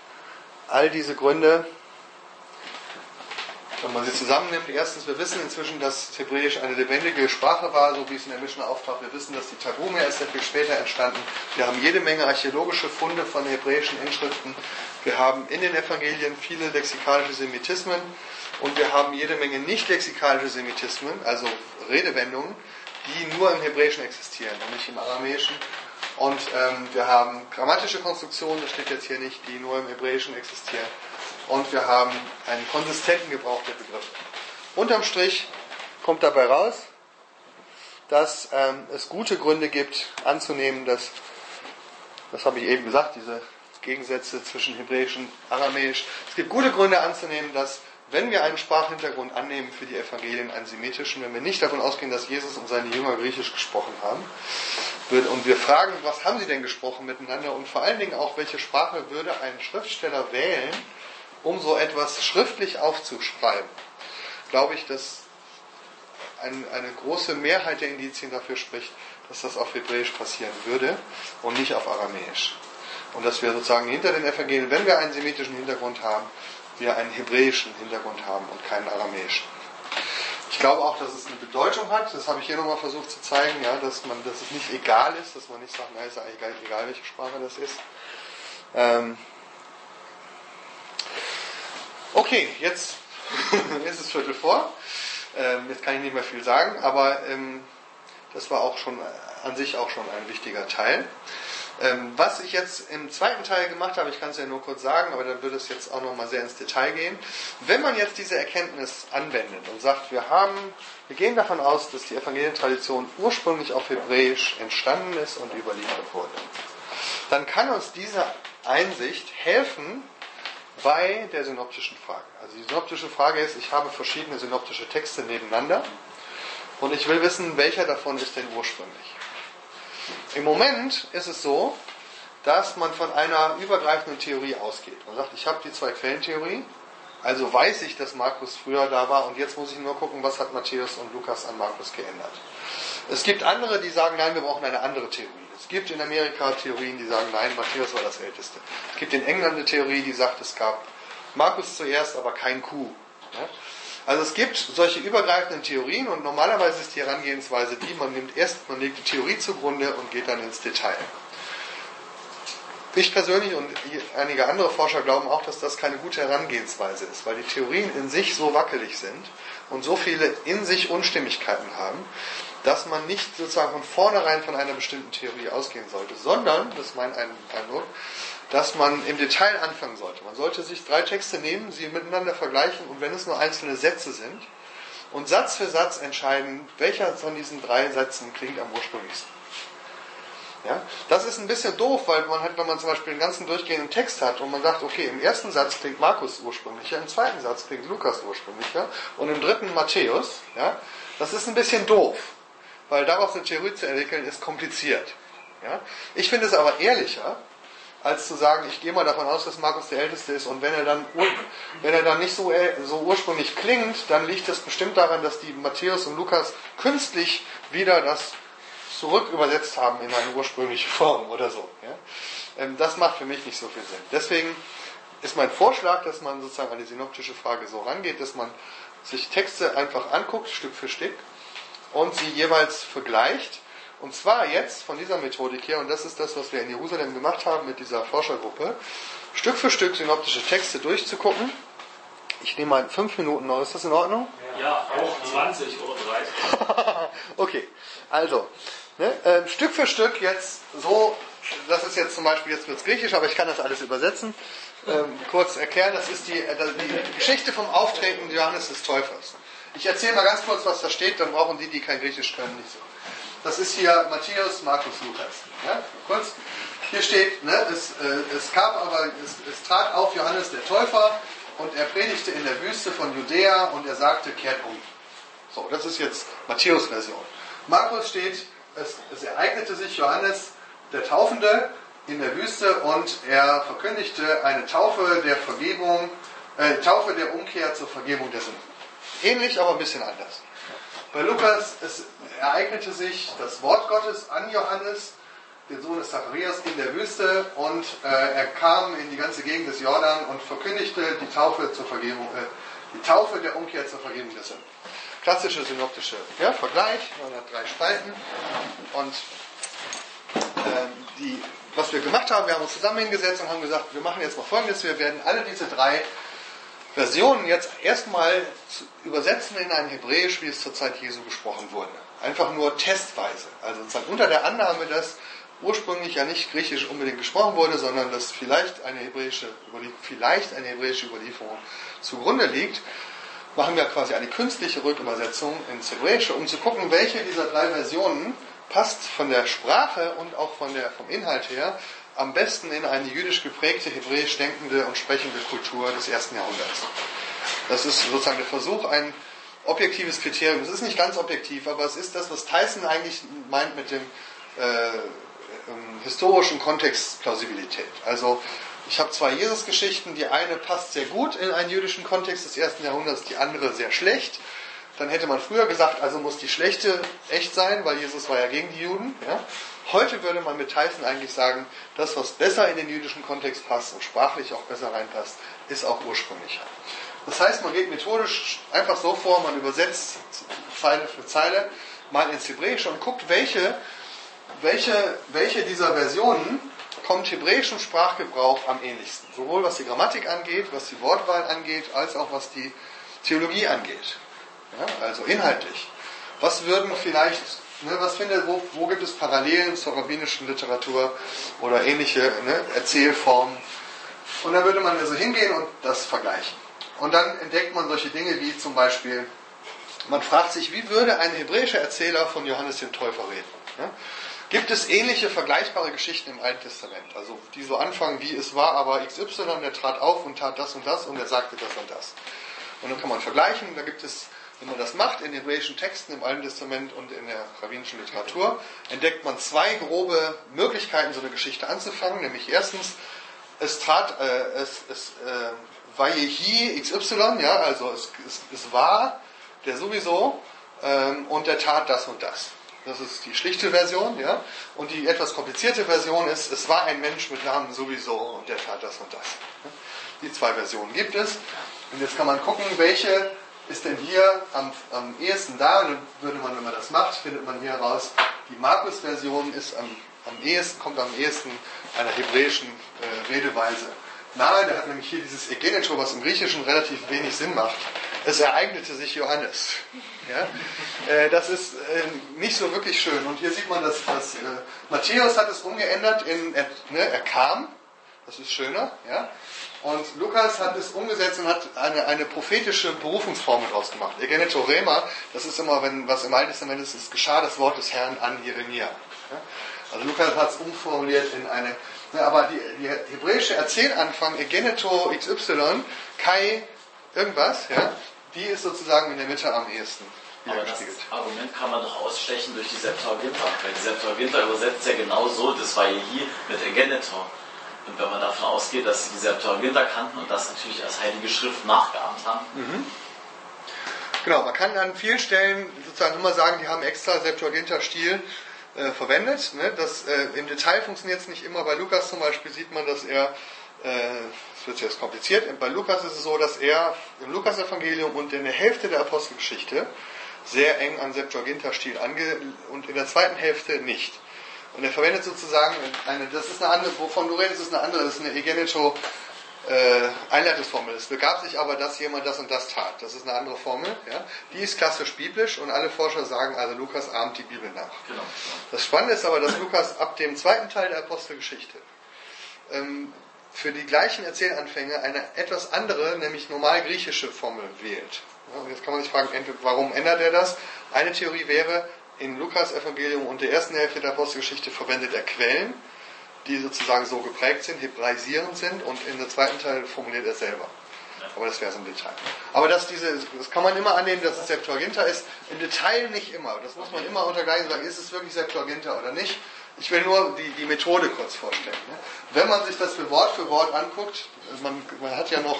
All diese Gründe, wenn man sie zusammennimmt, erstens, wir wissen inzwischen, dass Hebräisch eine lebendige Sprache war, so wie es in der Mishnah auftaucht. Wir wissen, dass die Tagume erst sehr viel später entstanden. Wir haben jede Menge archäologische Funde von hebräischen Inschriften. Wir haben in den Evangelien viele lexikalische Semitismen und wir haben jede Menge nicht lexikalische Semitismen, also Redewendungen, die nur im Hebräischen existieren und nicht im Aramäischen. Und ähm, wir haben grammatische Konstruktionen, das steht jetzt hier nicht, die nur im Hebräischen existieren. Und wir haben einen konsistenten Gebrauch der Begriffe. Unterm Strich kommt dabei raus, dass ähm, es gute Gründe gibt, anzunehmen, dass, das habe ich eben gesagt, diese Gegensätze zwischen Hebräisch und Aramäisch. Es gibt gute Gründe anzunehmen, dass wenn wir einen Sprachhintergrund annehmen für die Evangelien, einen semitischen, wenn wir nicht davon ausgehen, dass Jesus und seine Jünger Griechisch gesprochen haben, und wir fragen, was haben sie denn gesprochen miteinander und vor allen Dingen auch, welche Sprache würde ein Schriftsteller wählen, um so etwas schriftlich aufzuschreiben, glaube ich, dass ein, eine große Mehrheit der Indizien dafür spricht, dass das auf Hebräisch passieren würde und nicht auf Aramäisch. Und dass wir sozusagen hinter den Evangelien, wenn wir einen semitischen Hintergrund haben, wir einen hebräischen Hintergrund haben und keinen aramäischen. Ich glaube auch, dass es eine Bedeutung hat, das habe ich hier nochmal versucht zu zeigen, ja, dass, man, dass es nicht egal ist, dass man nicht sagt, na, ist ja egal, egal welche Sprache das ist. Ähm okay, jetzt ist es Viertel vor. Ähm, jetzt kann ich nicht mehr viel sagen, aber ähm, das war auch schon an sich auch schon ein wichtiger Teil. Ähm, was ich jetzt im zweiten Teil gemacht habe, ich kann es ja nur kurz sagen, aber dann würde es jetzt auch nochmal sehr ins Detail gehen. Wenn man jetzt diese Erkenntnis anwendet und sagt, wir haben, wir gehen davon aus, dass die Evangelientradition ursprünglich auf Hebräisch entstanden ist und überliefert wurde, dann kann uns diese Einsicht helfen bei der synoptischen Frage. Also die synoptische Frage ist, ich habe verschiedene synoptische Texte nebeneinander und ich will wissen, welcher davon ist denn ursprünglich. Im Moment ist es so, dass man von einer übergreifenden Theorie ausgeht. Man sagt, ich habe die zwei Quellentheorie, also weiß ich, dass Markus früher da war und jetzt muss ich nur gucken, was hat Matthäus und Lukas an Markus geändert. Es gibt andere, die sagen, nein, wir brauchen eine andere Theorie. Es gibt in Amerika Theorien, die sagen, nein, Matthäus war das Älteste. Es gibt in England eine Theorie, die sagt, es gab Markus zuerst, aber kein Kuh. Also es gibt solche übergreifenden Theorien und normalerweise ist die Herangehensweise die, man nimmt erst, man legt die Theorie zugrunde und geht dann ins Detail. Ich persönlich und einige andere Forscher glauben auch, dass das keine gute Herangehensweise ist, weil die Theorien in sich so wackelig sind und so viele in sich Unstimmigkeiten haben, dass man nicht sozusagen von vornherein von einer bestimmten Theorie ausgehen sollte, sondern, das ist mein Eindruck, dass man im Detail anfangen sollte. Man sollte sich drei Texte nehmen, sie miteinander vergleichen und wenn es nur einzelne Sätze sind und Satz für Satz entscheiden, welcher von diesen drei Sätzen klingt am ursprünglichsten. Ja? Das ist ein bisschen doof, weil man hat, wenn man zum Beispiel einen ganzen durchgehenden Text hat und man sagt, okay, im ersten Satz klingt Markus ursprünglicher, im zweiten Satz klingt Lukas ursprünglicher und im dritten Matthäus, ja, das ist ein bisschen doof, weil daraus eine Theorie zu entwickeln ist kompliziert. Ja? Ich finde es aber ehrlicher, als zu sagen, ich gehe mal davon aus, dass Markus der Älteste ist und wenn er dann, wenn er dann nicht so, äh, so ursprünglich klingt, dann liegt das bestimmt daran, dass die Matthäus und Lukas künstlich wieder das zurück übersetzt haben in eine ursprüngliche Form oder so. Ja? Ähm, das macht für mich nicht so viel Sinn. Deswegen ist mein Vorschlag, dass man sozusagen an die synoptische Frage so rangeht, dass man sich Texte einfach anguckt, Stück für Stück, und sie jeweils vergleicht und zwar jetzt von dieser Methodik her, und das ist das, was wir in Jerusalem gemacht haben mit dieser Forschergruppe, Stück für Stück synoptische Texte durchzugucken. Ich nehme mal fünf Minuten noch, ist das in Ordnung? Ja, auch 20 oder 30. okay, also, ne, äh, Stück für Stück jetzt so, das ist jetzt zum Beispiel, jetzt wird es griechisch, aber ich kann das alles übersetzen. Ähm, kurz erklären, das ist die, äh, die Geschichte vom Auftreten Johannes des Täufers. Ich erzähle mal ganz kurz, was da steht, dann brauchen die, die kein Griechisch können, nicht so. Das ist hier Matthäus, Markus, Lukas. Ja, kurz. Hier steht, ne, es, äh, es gab aber, es, es trat auf Johannes der Täufer und er predigte in der Wüste von Judäa und er sagte, kehrt um. So, das ist jetzt Matthäus Version. Markus steht, es, es ereignete sich Johannes der Taufende in der Wüste und er verkündigte eine Taufe der Vergebung, äh, Taufe der Umkehr zur Vergebung der Sünden. Ähnlich, aber ein bisschen anders. Bei Lukas, ereignete sich das Wort Gottes an Johannes den Sohn des Zacharias, in der Wüste und äh, er kam in die ganze Gegend des Jordan und verkündigte die Taufe zur Vergebung, äh, die Taufe der Umkehr zur Vergebung der Sünden. Klassische synoptische ja, Vergleich, man hat drei Spalten und ähm, die, was wir gemacht haben, wir haben uns zusammen hingesetzt und haben gesagt, wir machen jetzt mal folgendes, wir werden alle diese drei Versionen jetzt erstmal übersetzen in ein Hebräisch, wie es zur Zeit Jesu gesprochen wurde. Einfach nur testweise. Also unter der Annahme, dass ursprünglich ja nicht Griechisch unbedingt gesprochen wurde, sondern dass vielleicht eine hebräische, vielleicht eine hebräische Überlieferung zugrunde liegt, machen wir quasi eine künstliche Rückübersetzung ins Hebräische, um zu gucken, welche dieser drei Versionen passt von der Sprache und auch von der, vom Inhalt her am besten in eine jüdisch geprägte, hebräisch denkende und sprechende Kultur des ersten Jahrhunderts. Das ist sozusagen der Versuch, ein objektives Kriterium. Es ist nicht ganz objektiv, aber es ist das, was Tyson eigentlich meint mit dem äh, ähm, historischen Kontext Plausibilität. Also ich habe zwei Jesus-Geschichten, die eine passt sehr gut in einen jüdischen Kontext des ersten Jahrhunderts, die andere sehr schlecht. Dann hätte man früher gesagt, also muss die schlechte echt sein, weil Jesus war ja gegen die Juden. Ja? Heute würde man mit Tyson eigentlich sagen, das, was besser in den jüdischen Kontext passt und sprachlich auch besser reinpasst, ist auch ursprünglicher. Das heißt, man geht methodisch einfach so vor, man übersetzt Zeile für Zeile mal ins Hebräische und guckt, welche, welche, welche dieser Versionen kommt hebräischem Sprachgebrauch am ähnlichsten. Sowohl was die Grammatik angeht, was die Wortwahl angeht, als auch was die Theologie angeht. Ja, also inhaltlich. Was würden vielleicht, ne, was findet, wo, wo gibt es Parallelen zur rabbinischen Literatur oder ähnliche ne, Erzählformen? Und dann würde man also hingehen und das vergleichen. Und dann entdeckt man solche Dinge wie zum Beispiel, man fragt sich, wie würde ein hebräischer Erzähler von Johannes dem Täufer reden? Ja? Gibt es ähnliche vergleichbare Geschichten im Alten Testament? Also die so anfangen wie es war aber XY, der trat auf und tat das und das und er sagte das und das. Und dann kann man vergleichen, da gibt es, wenn man das macht, in hebräischen Texten im Alten Testament und in der rabbinischen Literatur, entdeckt man zwei grobe Möglichkeiten, so eine Geschichte anzufangen. Nämlich erstens, es trat, äh, es, es äh, Vayehi XY, ja, also es, es, es war der sowieso ähm, und der tat das und das. Das ist die schlichte Version, ja. Und die etwas komplizierte Version ist, es war ein Mensch mit Namen sowieso und der tat das und das. Die zwei Versionen gibt es. Und jetzt kann man gucken, welche ist denn hier am, am ehesten da. Und dann würde man, wenn man das macht, findet man hier heraus, die Markus-Version ist am, am ehesten, kommt am ehesten einer hebräischen äh, Redeweise nahe. Der hat nämlich hier dieses Egeneto, was im Griechischen relativ wenig Sinn macht. Es ereignete sich Johannes. Ja? Äh, das ist äh, nicht so wirklich schön. Und hier sieht man, dass, dass äh, Matthäus hat es umgeändert in ne, er kam. Das ist schöner. Ja? Und Lukas hat es umgesetzt und hat eine, eine prophetische Berufungsformel draus gemacht. Egeneto Rema, das ist immer, wenn was im Alten Testament ist, es geschah das Wort des Herrn an Jeremia. Ja? Also Lukas hat es umformuliert in eine ja, aber die, die hebräische Erzählanfang, Egeneto XY, Kai, irgendwas, ja, die ist sozusagen in der Mitte am ehesten Aber das. Argument kann man doch ausstechen durch die Septuaginta. Weil die Septuaginta übersetzt ja genau so, das war hier mit Egenetor. Und wenn man davon ausgeht, dass sie die Septuaginta kannten und das natürlich als heilige Schrift nachgeahmt haben, Genau, man kann an vielen Stellen sozusagen immer sagen, die haben extra Septuaginta-Stil äh, verwendet. Ne? Das, äh, Im Detail funktioniert es nicht immer. Bei Lukas zum Beispiel sieht man, dass er, äh, es wird jetzt kompliziert, bei Lukas ist es so, dass er im Lukas-Evangelium und in der Hälfte der Apostelgeschichte sehr eng an Septuaginta-Stil ange und in der zweiten Hälfte nicht. Und er verwendet sozusagen eine, das ist eine andere, wovon du redest, ist eine andere, das ist eine Egeneto äh, Einleitungsformel. Es begab sich aber, dass jemand das und das tat. Das ist eine andere Formel. Ja? Die ist klassisch biblisch und alle Forscher sagen, also Lukas ahmt die Bibel nach. genau. Das Spannende ist aber, dass Lukas ab dem zweiten Teil der Apostelgeschichte ähm, für die gleichen Erzählanfänge eine etwas andere, nämlich normal griechische Formel wählt. Ja, und jetzt kann man sich fragen, warum ändert er das? Eine Theorie wäre, in Lukas Evangelium und der ersten Hälfte der Apostelgeschichte verwendet er Quellen, die sozusagen so geprägt sind, hebraisierend sind und in der zweiten Teil formuliert er selber. Aber das wäre so ein Detail. Aber dass diese, das kann man immer annehmen, dass es Septuaginta ist. Im Detail nicht immer. Das muss man immer untergleichen sagen, ist es wirklich Septuaginta oder nicht. Ich will nur die, die Methode kurz vorstellen. ne? Wenn man sich das für Wort für Wort anguckt, man, man hat ja noch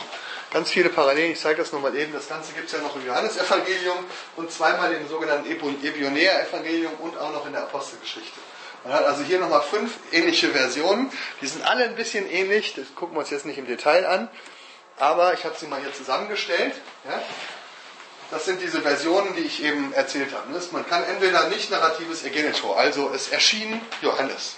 ganz viele Parallelen, ich zeige das nochmal eben, das Ganze gibt es ja noch im Johannesevangelium und zweimal im sogenannten Ebionäer-Evangelium und auch noch in der Apostelgeschichte. Man hat also hier nochmal fünf ähnliche Versionen. Die sind alle ein bisschen ähnlich. Das gucken wir uns jetzt nicht im Detail an. Aber ich habe sie mal hier zusammengestellt. Ja? Das sind diese Versionen, die ich eben erzählt habe. Man kann entweder nicht narratives Egenetor, also es erschien Johannes.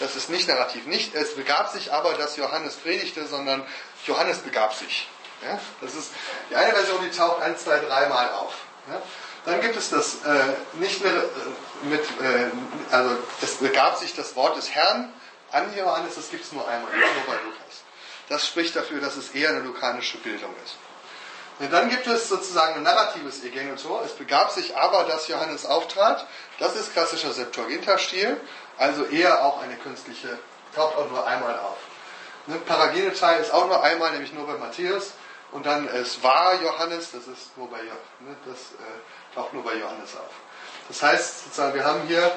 Das ist nicht narrativ. Nicht, es begab sich aber, dass Johannes predigte, sondern Johannes begab sich. Ja? Das ist die eine Version, die taucht ein, zwei, dreimal auf. Ja? Dann gibt es das äh, nicht mehr äh, mit, äh, also es begab sich das Wort des Herrn an Johannes, das gibt es nur einmal, nur bei Lukas. Das spricht dafür, dass es eher eine lukanische Bildung ist. Und dann gibt es sozusagen ein narratives Egenetor. Es begab sich aber, dass Johannes auftrat. Das ist klassischer Septuaginta-Stil, also eher auch eine künstliche, taucht auch nur einmal auf. Ne, Paragenetai ist auch nur einmal, nämlich nur bei Matthäus. Und dann es war Johannes, das ist nur bei ne, das äh, taucht nur bei Johannes auf. Das heißt, sozusagen, wir haben hier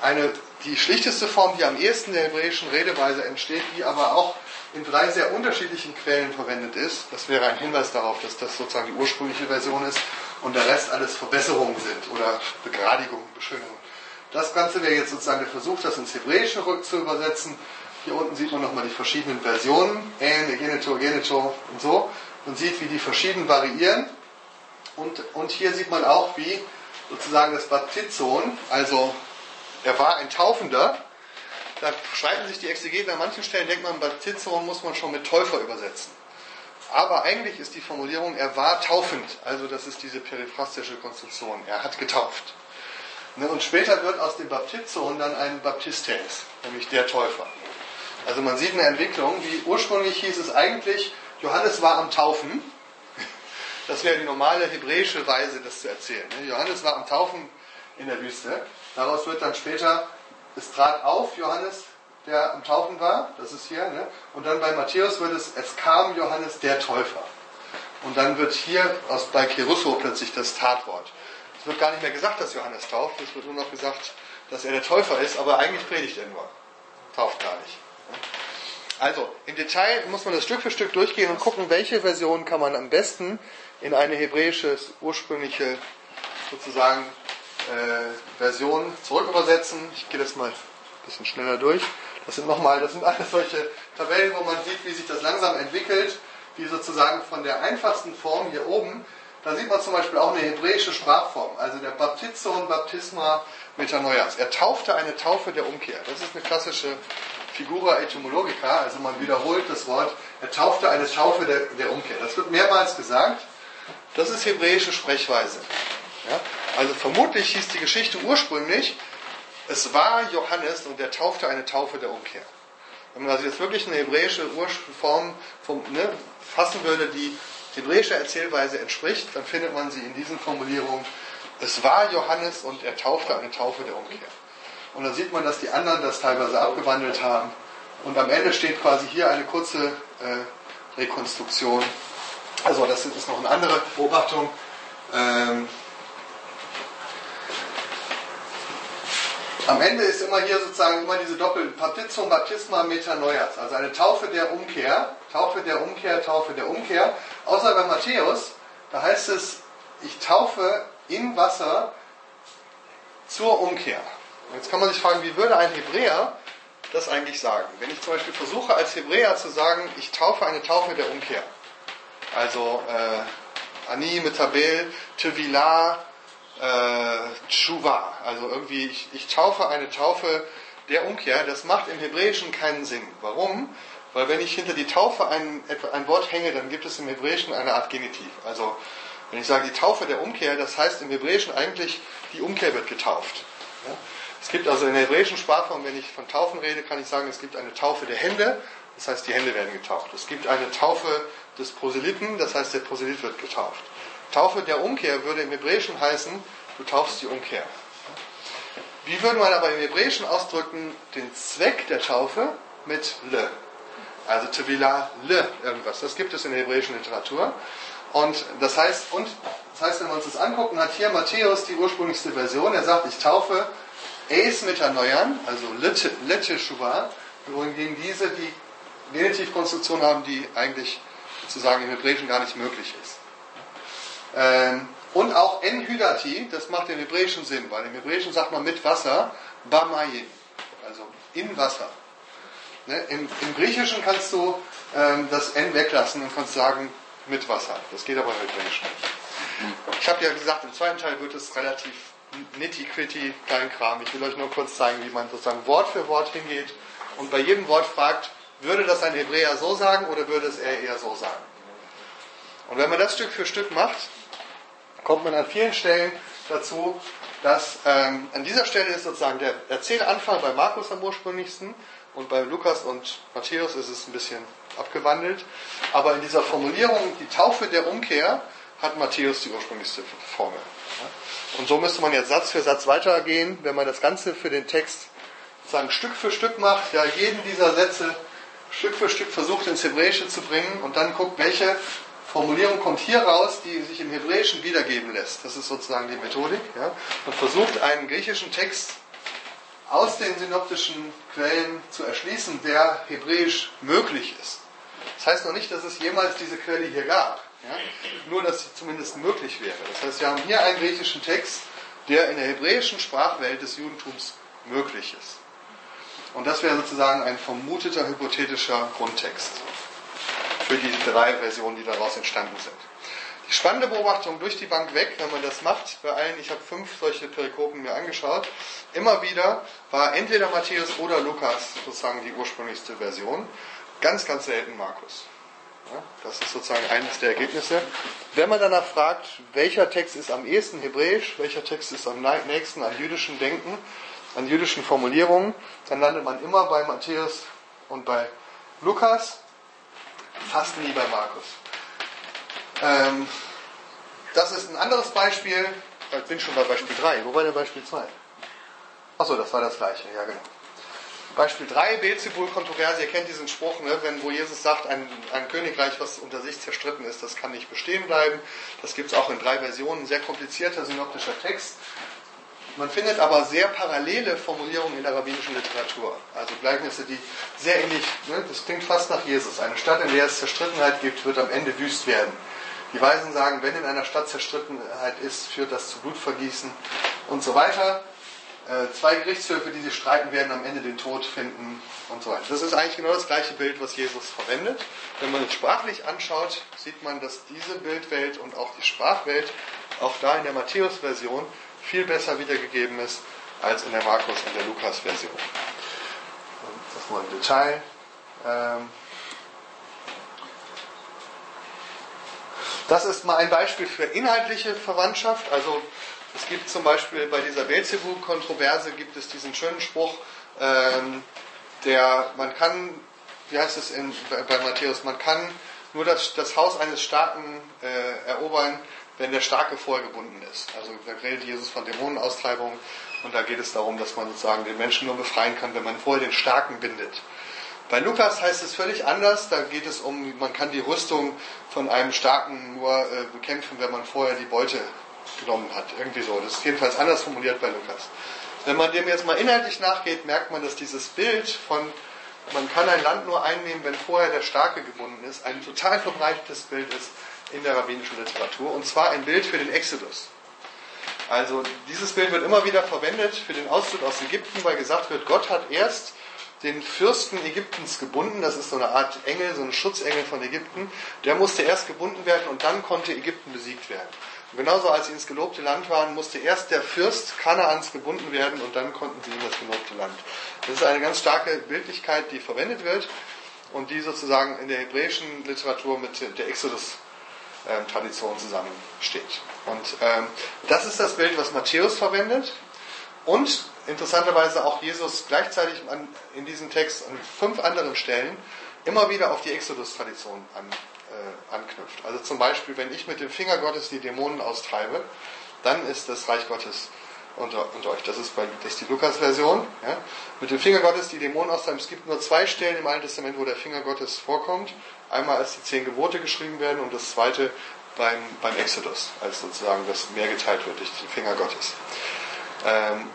eine, die schlichteste Form, die am ehesten der hebräischen Redeweise entsteht, die aber auch in drei sehr unterschiedlichen Quellen verwendet ist. Das wäre ein Hinweis darauf, dass das sozusagen die ursprüngliche Version ist und der Rest alles Verbesserungen sind oder Begradigungen, Beschönigungen. Das Ganze wäre jetzt sozusagen der Versuch, das ins Hebräische zu übersetzen. Hier unten sieht man nochmal die verschiedenen Versionen, En, Geneto, Geneto und so. Man sieht, wie die verschieden variieren. Und, und hier sieht man auch, wie sozusagen das Baptizon, also er war ein Taufender, da streiten sich die Exegeten an manchen Stellen, denkt man, Baptizon muss man schon mit Täufer übersetzen. Aber eigentlich ist die Formulierung, er war taufend, also das ist diese periphrastische Konstruktion, er hat getauft. Ne, und später wird aus dem Baptizon dann ein Baptistes, nämlich der Täufer. Also man sieht eine Entwicklung, wie ursprünglich hieß es eigentlich, Johannes war am Taufen. Das wäre die normale hebräische Weise, das zu erzählen. Ne. Johannes war am Taufen in der Wüste. Daraus wird dann später es trat auf Johannes, der am Taufen war, das ist hier, ne? und dann bei Matthäus wird es, es kam Johannes der Täufer. Und dann wird hier aus, bei Kerusso plötzlich das Tatwort. Es wird gar nicht mehr gesagt, dass Johannes tauft, es wird nur noch gesagt, dass er der Täufer ist, aber eigentlich predigt er nur. Tauft gar nicht. Also, im Detail muss man das Stück für Stück durchgehen und gucken, welche Version kann man am besten in eine hebräische, ursprüngliche, sozusagen äh, Version zurückübersetzen. Ich gehe das mal ein bisschen schneller durch. Das sind nochmal, das sind alles solche Tabellen, wo man sieht, wie sich das langsam entwickelt, wie sozusagen von der einfachsten Form hier oben, da sieht man zum Beispiel auch eine hebräische Sprachform, also der Baptizon Baptisma Metanoias. Er taufte eine Taufe der Umkehr. Das ist eine klassische Figura etymologica, also man wiederholt das Wort, er taufte eine Taufe der, der Umkehr. Das wird mehrmals gesagt. Das ist hebräische Sprechweise. Ja? Also vermutlich hieß die Geschichte ursprünglich, es war Johannes und der taufte eine Taufe der Umkehr. Wenn man also jetzt wirklich eine hebräische Form vom, ne, fassen würde, die hebräischer Erzählweise entspricht, dann findet man sie in diesen Formulierungen, es war Johannes und er taufte eine Taufe der Umkehr. Und dann sieht man, dass die anderen das teilweise abgewandelt haben. Und am Ende steht quasi hier eine kurze äh, Rekonstruktion. Also das ist noch eine andere Beobachtung. Ähm, Am Ende ist immer hier sozusagen immer diese Doppel Baptism, Baptisma, Metanoias, also eine Taufe der Umkehr, Taufe der Umkehr, Taufe der Umkehr. Außer bei Matthäus, da heißt es, ich taufe in Wasser zur Umkehr. Jetzt kann man sich fragen, wie würde ein Hebräer das eigentlich sagen? Wenn ich zum Beispiel versuche als Hebräer zu sagen, ich taufe eine Taufe der Umkehr. Also äh, Ani, Metabel, Tevilah, äh, Tshuva. Also irgendwie, ich, ich taufe eine Taufe der Umkehr. Das macht im Hebräischen keinen Sinn. Warum? Weil wenn ich hinter die Taufe ein, ein Wort hänge, dann gibt es im Hebräischen eine Art Genitiv. Also wenn ich sage die Taufe der Umkehr, das heißt im Hebräischen eigentlich, die Umkehr wird getauft. Ja? Es gibt also in der hebräischen Sprachform, wenn ich von Taufen rede, kann ich sagen, es gibt eine Taufe der Hände, das heißt die Hände werden getauft. Es gibt eine Taufe des Proselyten, das heißt der Proselyt wird getauft. Taufe der Umkehr würde im Hebräischen heißen, du taufst die Umkehr. Wie würde man aber im Hebräischen ausdrücken den Zweck der Taufe mit le? Also Tevila le irgendwas. Das gibt es in der hebräischen Literatur. Und das heißt, und das heißt, wenn wir uns das angucken, hat hier Matthäus die ursprünglichste Version. Er sagt, ich taufe eis metanoian, also lette shuva, wohingegen diese die Genitivkonstruktion haben, die eigentlich sozusagen im Hebräischen gar nicht möglich ist. Ähm, und auch Enhydati, das macht den hebräischen Sinn, weil im Hebräischen sagt man mit Wasser, Bamayin. also in Wasser. Ne? Im, Im Griechischen kannst du ähm, das N weglassen und kannst sagen mit Wasser. Das geht aber im Hebräischen nicht. Ich habe ja gesagt, im zweiten Teil wird es relativ nitty-gritty, klein Kram. Ich will euch nur kurz zeigen, wie man sozusagen Wort für Wort hingeht und bei jedem Wort fragt, würde das ein Hebräer so sagen oder würde es er eher so sagen? Und wenn man das Stück für Stück macht, kommt man an vielen Stellen dazu, dass ähm, an dieser Stelle ist sozusagen der Erzählanfang bei Markus am ursprünglichsten und bei Lukas und Matthäus ist es ein bisschen abgewandelt. Aber in dieser Formulierung, die Taufe der Umkehr, hat Matthäus die ursprünglichste Formel. Und so müsste man jetzt Satz für Satz weitergehen, wenn man das Ganze für den Text sozusagen Stück für Stück macht, ja jeden dieser Sätze Stück für Stück versucht ins Hebräische zu bringen und dann guckt, welche Formulierung kommt hier raus, die sich im Hebräischen wiedergeben lässt. Das ist sozusagen die Methodik. Ja? Und versucht einen griechischen Text aus den synoptischen Quellen zu erschließen, der hebräisch möglich ist. Das heißt noch nicht, dass es jemals diese Quelle hier gab. Ja? Nur, dass sie zumindest möglich wäre. Das heißt, wir haben hier einen griechischen Text, der in der hebräischen Sprachwelt des Judentums möglich ist. Und das wäre sozusagen ein vermuteter hypothetischer Grundtext für die drei Versionen, die daraus entstanden sind. Die spannende Beobachtung durch die Bank weg, wenn man das macht, bei allen, ich habe fünf solche Perikopen mir angeschaut, immer wieder war entweder Matthäus oder Lukas sozusagen die ursprünglichste Version, ganz, ganz selten Markus. Das ist sozusagen eines der Ergebnisse. Wenn man danach fragt, welcher Text ist am ehesten hebräisch, welcher Text ist am nächsten an jüdischen Denken, an jüdischen Formulierungen, dann landet man immer bei Matthäus und bei Lukas, fast nie bei Markus. Ähm, das ist ein anderes Beispiel. Ich bin schon bei Beispiel 3. Wo war denn Beispiel 2? Achso, das war das gleiche. Ja, genau. Beispiel 3, Beelzebul Kontroverse. Ihr kennt diesen Spruch, ne, wenn, wo Jesus sagt, ein, ein Königreich, was unter sich zerstritten ist, das kann nicht bestehen bleiben. Das gibt es auch in drei Versionen. Sehr komplizierter synoptischer Text. Man findet aber sehr parallele Formulierungen in der rabbinischen Literatur. Also Gleichnisse, die sehr ähnlich, ne, das klingt fast nach Jesus. Eine Stadt, in der es Zerstrittenheit gibt, wird am Ende wüst werden. Die Weisen sagen, wenn in einer Stadt Zerstrittenheit ist, führt das zu Blutvergießen und so weiter. Äh, zwei Gerichtshöfe, die sich streiten, werden am Ende den Tod finden und so weiter. Das ist eigentlich genau das gleiche Bild, was Jesus verwendet. Wenn man es sprachlich anschaut, sieht man, dass diese Bildwelt und auch die Sprachwelt auch da in der Matthäus-Version viel besser wiedergegeben ist als in der Markus- und der Lukas-Version. Das nur ein Detail. Ähm, Das ist mal ein Beispiel für inhaltliche Verwandtschaft. Also es gibt zum Beispiel bei dieser Beelzebub-Kontroverse gibt es diesen schönen Spruch, ähm, der man kann, wie heißt es in, bei, bei Matthäus, man kann nur das, das Haus eines Starken äh, erobern, wenn der Starke vorher gebunden ist. Also da redet Jesus von Dämonenaustreibung und da geht es darum, dass man sozusagen den Menschen nur befreien kann, wenn man vorher den Starken bindet. Bei Lukas heißt es völlig anders. Da geht es um, man kann die Rüstung von einem Starken nur äh, bekämpfen, wenn man vorher die Beute genommen hat. Irgendwie so. Das ist jedenfalls anders formuliert bei Lukas. Wenn man dem jetzt mal inhaltlich nachgeht, merkt man, dass dieses Bild von man kann ein Land nur einnehmen, wenn vorher der Starke gebunden ist, ein total verbreitetes Bild ist in der rabbinischen Literatur. Und zwar ein Bild für den Exodus. Also dieses Bild wird immer wieder verwendet für den Auszug aus Ägypten, weil gesagt wird, Gott hat erst den Fürsten Ägyptens gebunden. Das ist so eine Art Engel, so ein Schutzengel von Ägypten. Der musste erst gebunden werden und dann konnte Ägypten besiegt werden. Und genauso als sie ins gelobte Land waren, musste erst der Fürst Kanaans gebunden werden und dann konnten sie in das gelobte Land. Das ist eine ganz starke Bildlichkeit, die verwendet wird und die sozusagen in der hebräischen Literatur mit der Exodus-Tradition zusammensteht. Und ähm, das ist das Bild, was Matthäus verwendet. Und interessanterweise auch Jesus gleichzeitig an, in diesem Text an fünf anderen Stellen immer wieder auf die Exodus-Tradition an, anknüpft. Also zum Beispiel, wenn ich mit dem Finger Gottes die Dämonen austreibe, dann ist das Reich Gottes unter, unter euch. Das ist, bei, das ist die Lukas-Version. Ja. Mit dem Finger Gottes die Dämonen austreiben. Es gibt nur zwei Stellen im Alten Testament, wo der Finger Gottes vorkommt. Einmal als die zehn Gebote geschrieben werden und das zweite beim, beim Exodus, als sozusagen das Meer geteilt wird durch den Finger Gottes. Ähm,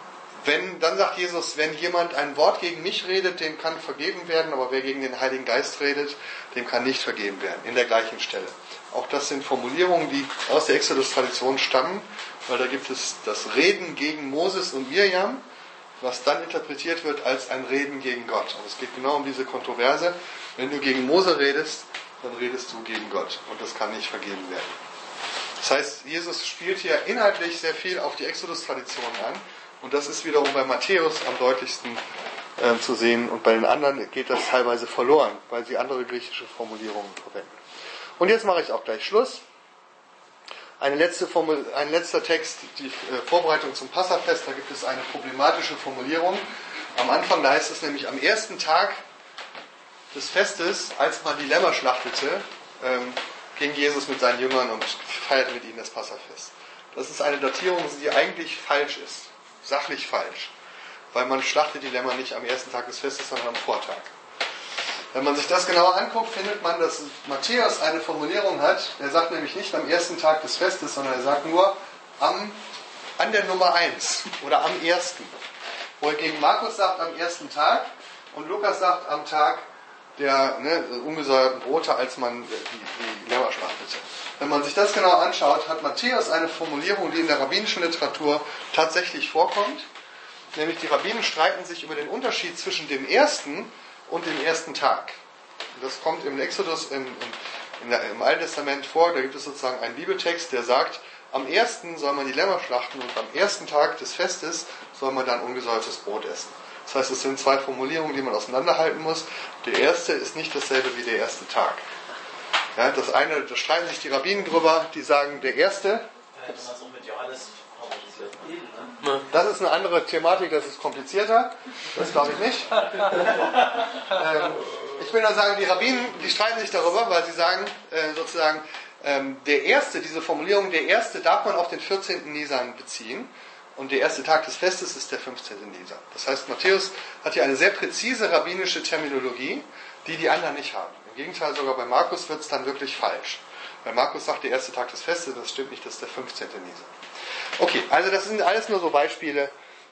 wenn, dann sagt Jesus, wenn jemand ein Wort gegen mich redet, dem kann vergeben werden, aber wer gegen den Heiligen Geist redet, dem kann nicht vergeben werden. In der gleichen Stelle. Auch das sind Formulierungen, die aus der Exodus-Tradition stammen, weil da gibt es das Reden gegen Moses und Mirjam. was dann interpretiert wird als ein Reden gegen Gott. Und es geht genau um diese Kontroverse. Wenn du gegen Mose redest, dann redest du gegen Gott. Und das kann nicht vergeben werden. Das heißt, Jesus spielt hier inhaltlich sehr viel auf die Exodus-Tradition an. Und das ist wiederum bei Matthäus am deutlichsten äh, zu sehen. Und bei den anderen geht das teilweise verloren, weil sie andere griechische Formulierungen verwenden. Und jetzt mache ich auch gleich Schluss. Eine letzte Formel, ein letzter Text, die äh, Vorbereitung zum Passafest, da gibt es eine problematische Formulierung. Am Anfang, da heißt es nämlich am ersten Tag des Festes, als man die Lämmer schlachtete, ähm, ging Jesus mit seinen Jüngern und feierte mit ihnen das Passafest. Das ist eine Datierung, die eigentlich falsch ist, sachlich falsch, weil man schlachtet die Lämmer nicht am ersten Tag des Festes, sondern am Vortag. Wenn man sich das genauer anguckt, findet man, dass Matthäus eine Formulierung hat. Er sagt nämlich nicht am ersten Tag des Festes, sondern er sagt nur am, an der Nummer 1 oder am ersten. Wohingegen Markus sagt am ersten Tag und Lukas sagt am Tag der ne, ungesäuerten Brote, als man die, die Lämmer schlachtete. Wenn man sich das genau anschaut, hat Matthäus eine Formulierung, die in der rabbinischen Literatur tatsächlich vorkommt. Nämlich die Rabbinen streiten sich über den Unterschied zwischen dem ersten und dem ersten Tag. Das kommt im Exodus im, im, im Alten Testament vor. Da gibt es sozusagen einen Bibeltext, der sagt, am ersten soll man die Lämmer schlachten und am ersten Tag des Festes soll man dann ungesäuertes Brot essen. Das heißt, es sind zwei Formulierungen, die man auseinanderhalten muss. Der erste ist nicht dasselbe wie der erste Tag. Ja, das eine, da streiten sich die Rabbinen drüber, die sagen, der erste. Das ist eine andere Thematik, das ist komplizierter. Das glaube ich nicht. ähm, ich will nur sagen, die Rabbinen, die streiten sich darüber, weil sie sagen, äh, sozusagen, ähm, der erste, diese Formulierung, der erste darf man auf den 14. Nisan beziehen. Und der erste Tag des Festes ist der 15. Nisan. Das heißt, Matthäus hat hier eine sehr präzise rabbinische Terminologie, die die anderen nicht haben. Im Gegenteil, sogar bei Markus wird es dann wirklich falsch. Weil Markus sagt, der erste Tag des Festes, das stimmt nicht, das ist der 15. Nisan. Okay, also das sind alles nur so Beispiele.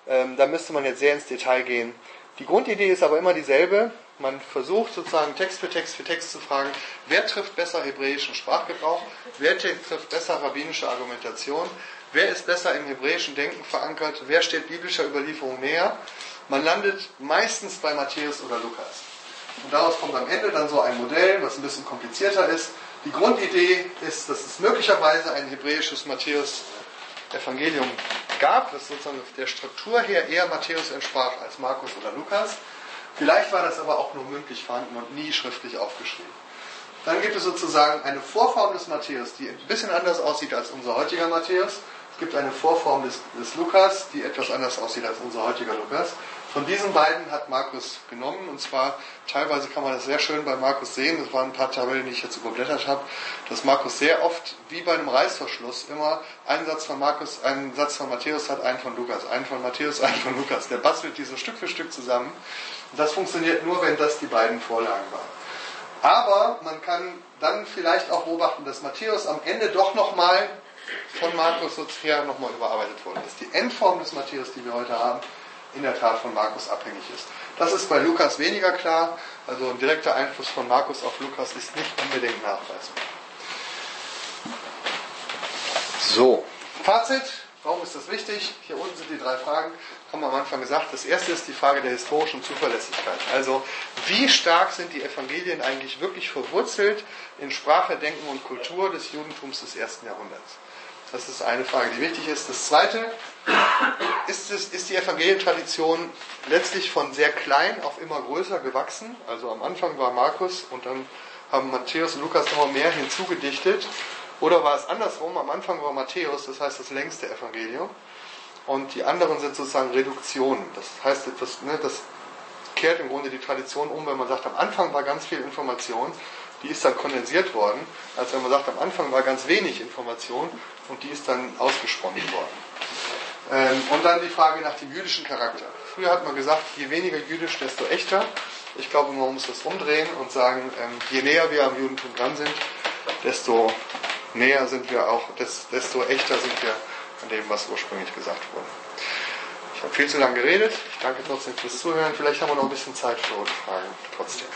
Ähm, da müsste man jetzt sehr ins Detail gehen. Die Grundidee ist aber immer dieselbe. Man versucht sozusagen Text für Text für Text zu fragen, wer trifft besser hebräischen Sprachgebrauch, wer trifft besser rabbinische Argumentation, wer ist besser im hebräischen Denken verankert, wer steht biblischer Überlieferung näher. Man landet meistens bei Matthäus oder Lukas. Und daraus kommt am Ende dann so ein Modell, was ein bisschen komplizierter ist. Die Grundidee ist, dass es möglicherweise ein hebräisches Matthäus Evangelium gab, das sozusagen der Struktur her eher Matthäus entsprach als Markus oder Lukas. Vielleicht war das aber auch nur mündlich vorhanden und nie schriftlich aufgeschrieben. Dann gibt es sozusagen eine Vorform des Matthäus, die ein bisschen anders aussieht als unser heutiger Matthäus. Es gibt eine Vorform des, des Lukas, die etwas anders aussieht als unser heutiger Lukas. Von diesen beiden hat Markus genommen und zwar teilweise kann man das sehr schön bei Markus sehen. Das waren ein paar Tabellen, die ich jetzt überblättert habe, dass Markus sehr oft wie bei einem Reißverschluss immer einen Satz von Markus, einen Satz von Matthäus hat, einen von Lukas, einen von Matthäus, einen von Lukas. Der bastelt diese Stück für Stück zusammen. Und das funktioniert nur, wenn das die beiden Vorlagen waren. Aber man kann dann vielleicht auch beobachten, dass Matthäus am Ende doch nochmal von Markus sozusagen nochmal überarbeitet worden ist. Die Endform des Matthäus, die wir heute haben, in der Tat von Markus abhängig ist. Das ist bei Lukas weniger klar. Also ein direkter Einfluss von Markus auf Lukas ist nicht unbedingt nachweisbar. So, Fazit. Warum ist das wichtig? Hier unten sind die drei Fragen, haben wir am Anfang gesagt. Das erste ist die Frage der historischen Zuverlässigkeit. Also, wie stark sind die Evangelien eigentlich wirklich verwurzelt in Sprache, Denken und Kultur des Judentums des ersten Jahrhunderts? Das ist eine Frage, die wichtig ist. Das zweite, ist, es, ist die Evangelientradition letztlich von sehr klein auf immer größer gewachsen? Also am Anfang war Markus und dann haben Matthäus und Lukas immer mehr hinzugedichtet. Oder war es andersrum? Am Anfang war Matthäus, das heißt das längste Evangelium. Und die anderen sind sozusagen Reduktionen. Das heißt, das, ne, das kehrt im Grunde die Tradition um, wenn man sagt, am Anfang war ganz viel Information, die ist dann kondensiert worden, als wenn man sagt, am Anfang war ganz wenig Information und die ist dann ausgesponnen worden. Ähm, und dann die Frage nach dem jüdischen Charakter. Früher hat man gesagt, je weniger jüdisch, desto echter. Ich glaube, man muss das umdrehen und sagen, ähm, je näher wir am Judentum dran sind, desto näher sind wir auch, desto echter sind wir an dem, was ursprünglich gesagt wurde. Ich habe viel zu lange geredet. Ich danke trotzdem fürs Zuhören. Vielleicht haben wir noch ein bisschen Zeit für Rückfragen trotzdem.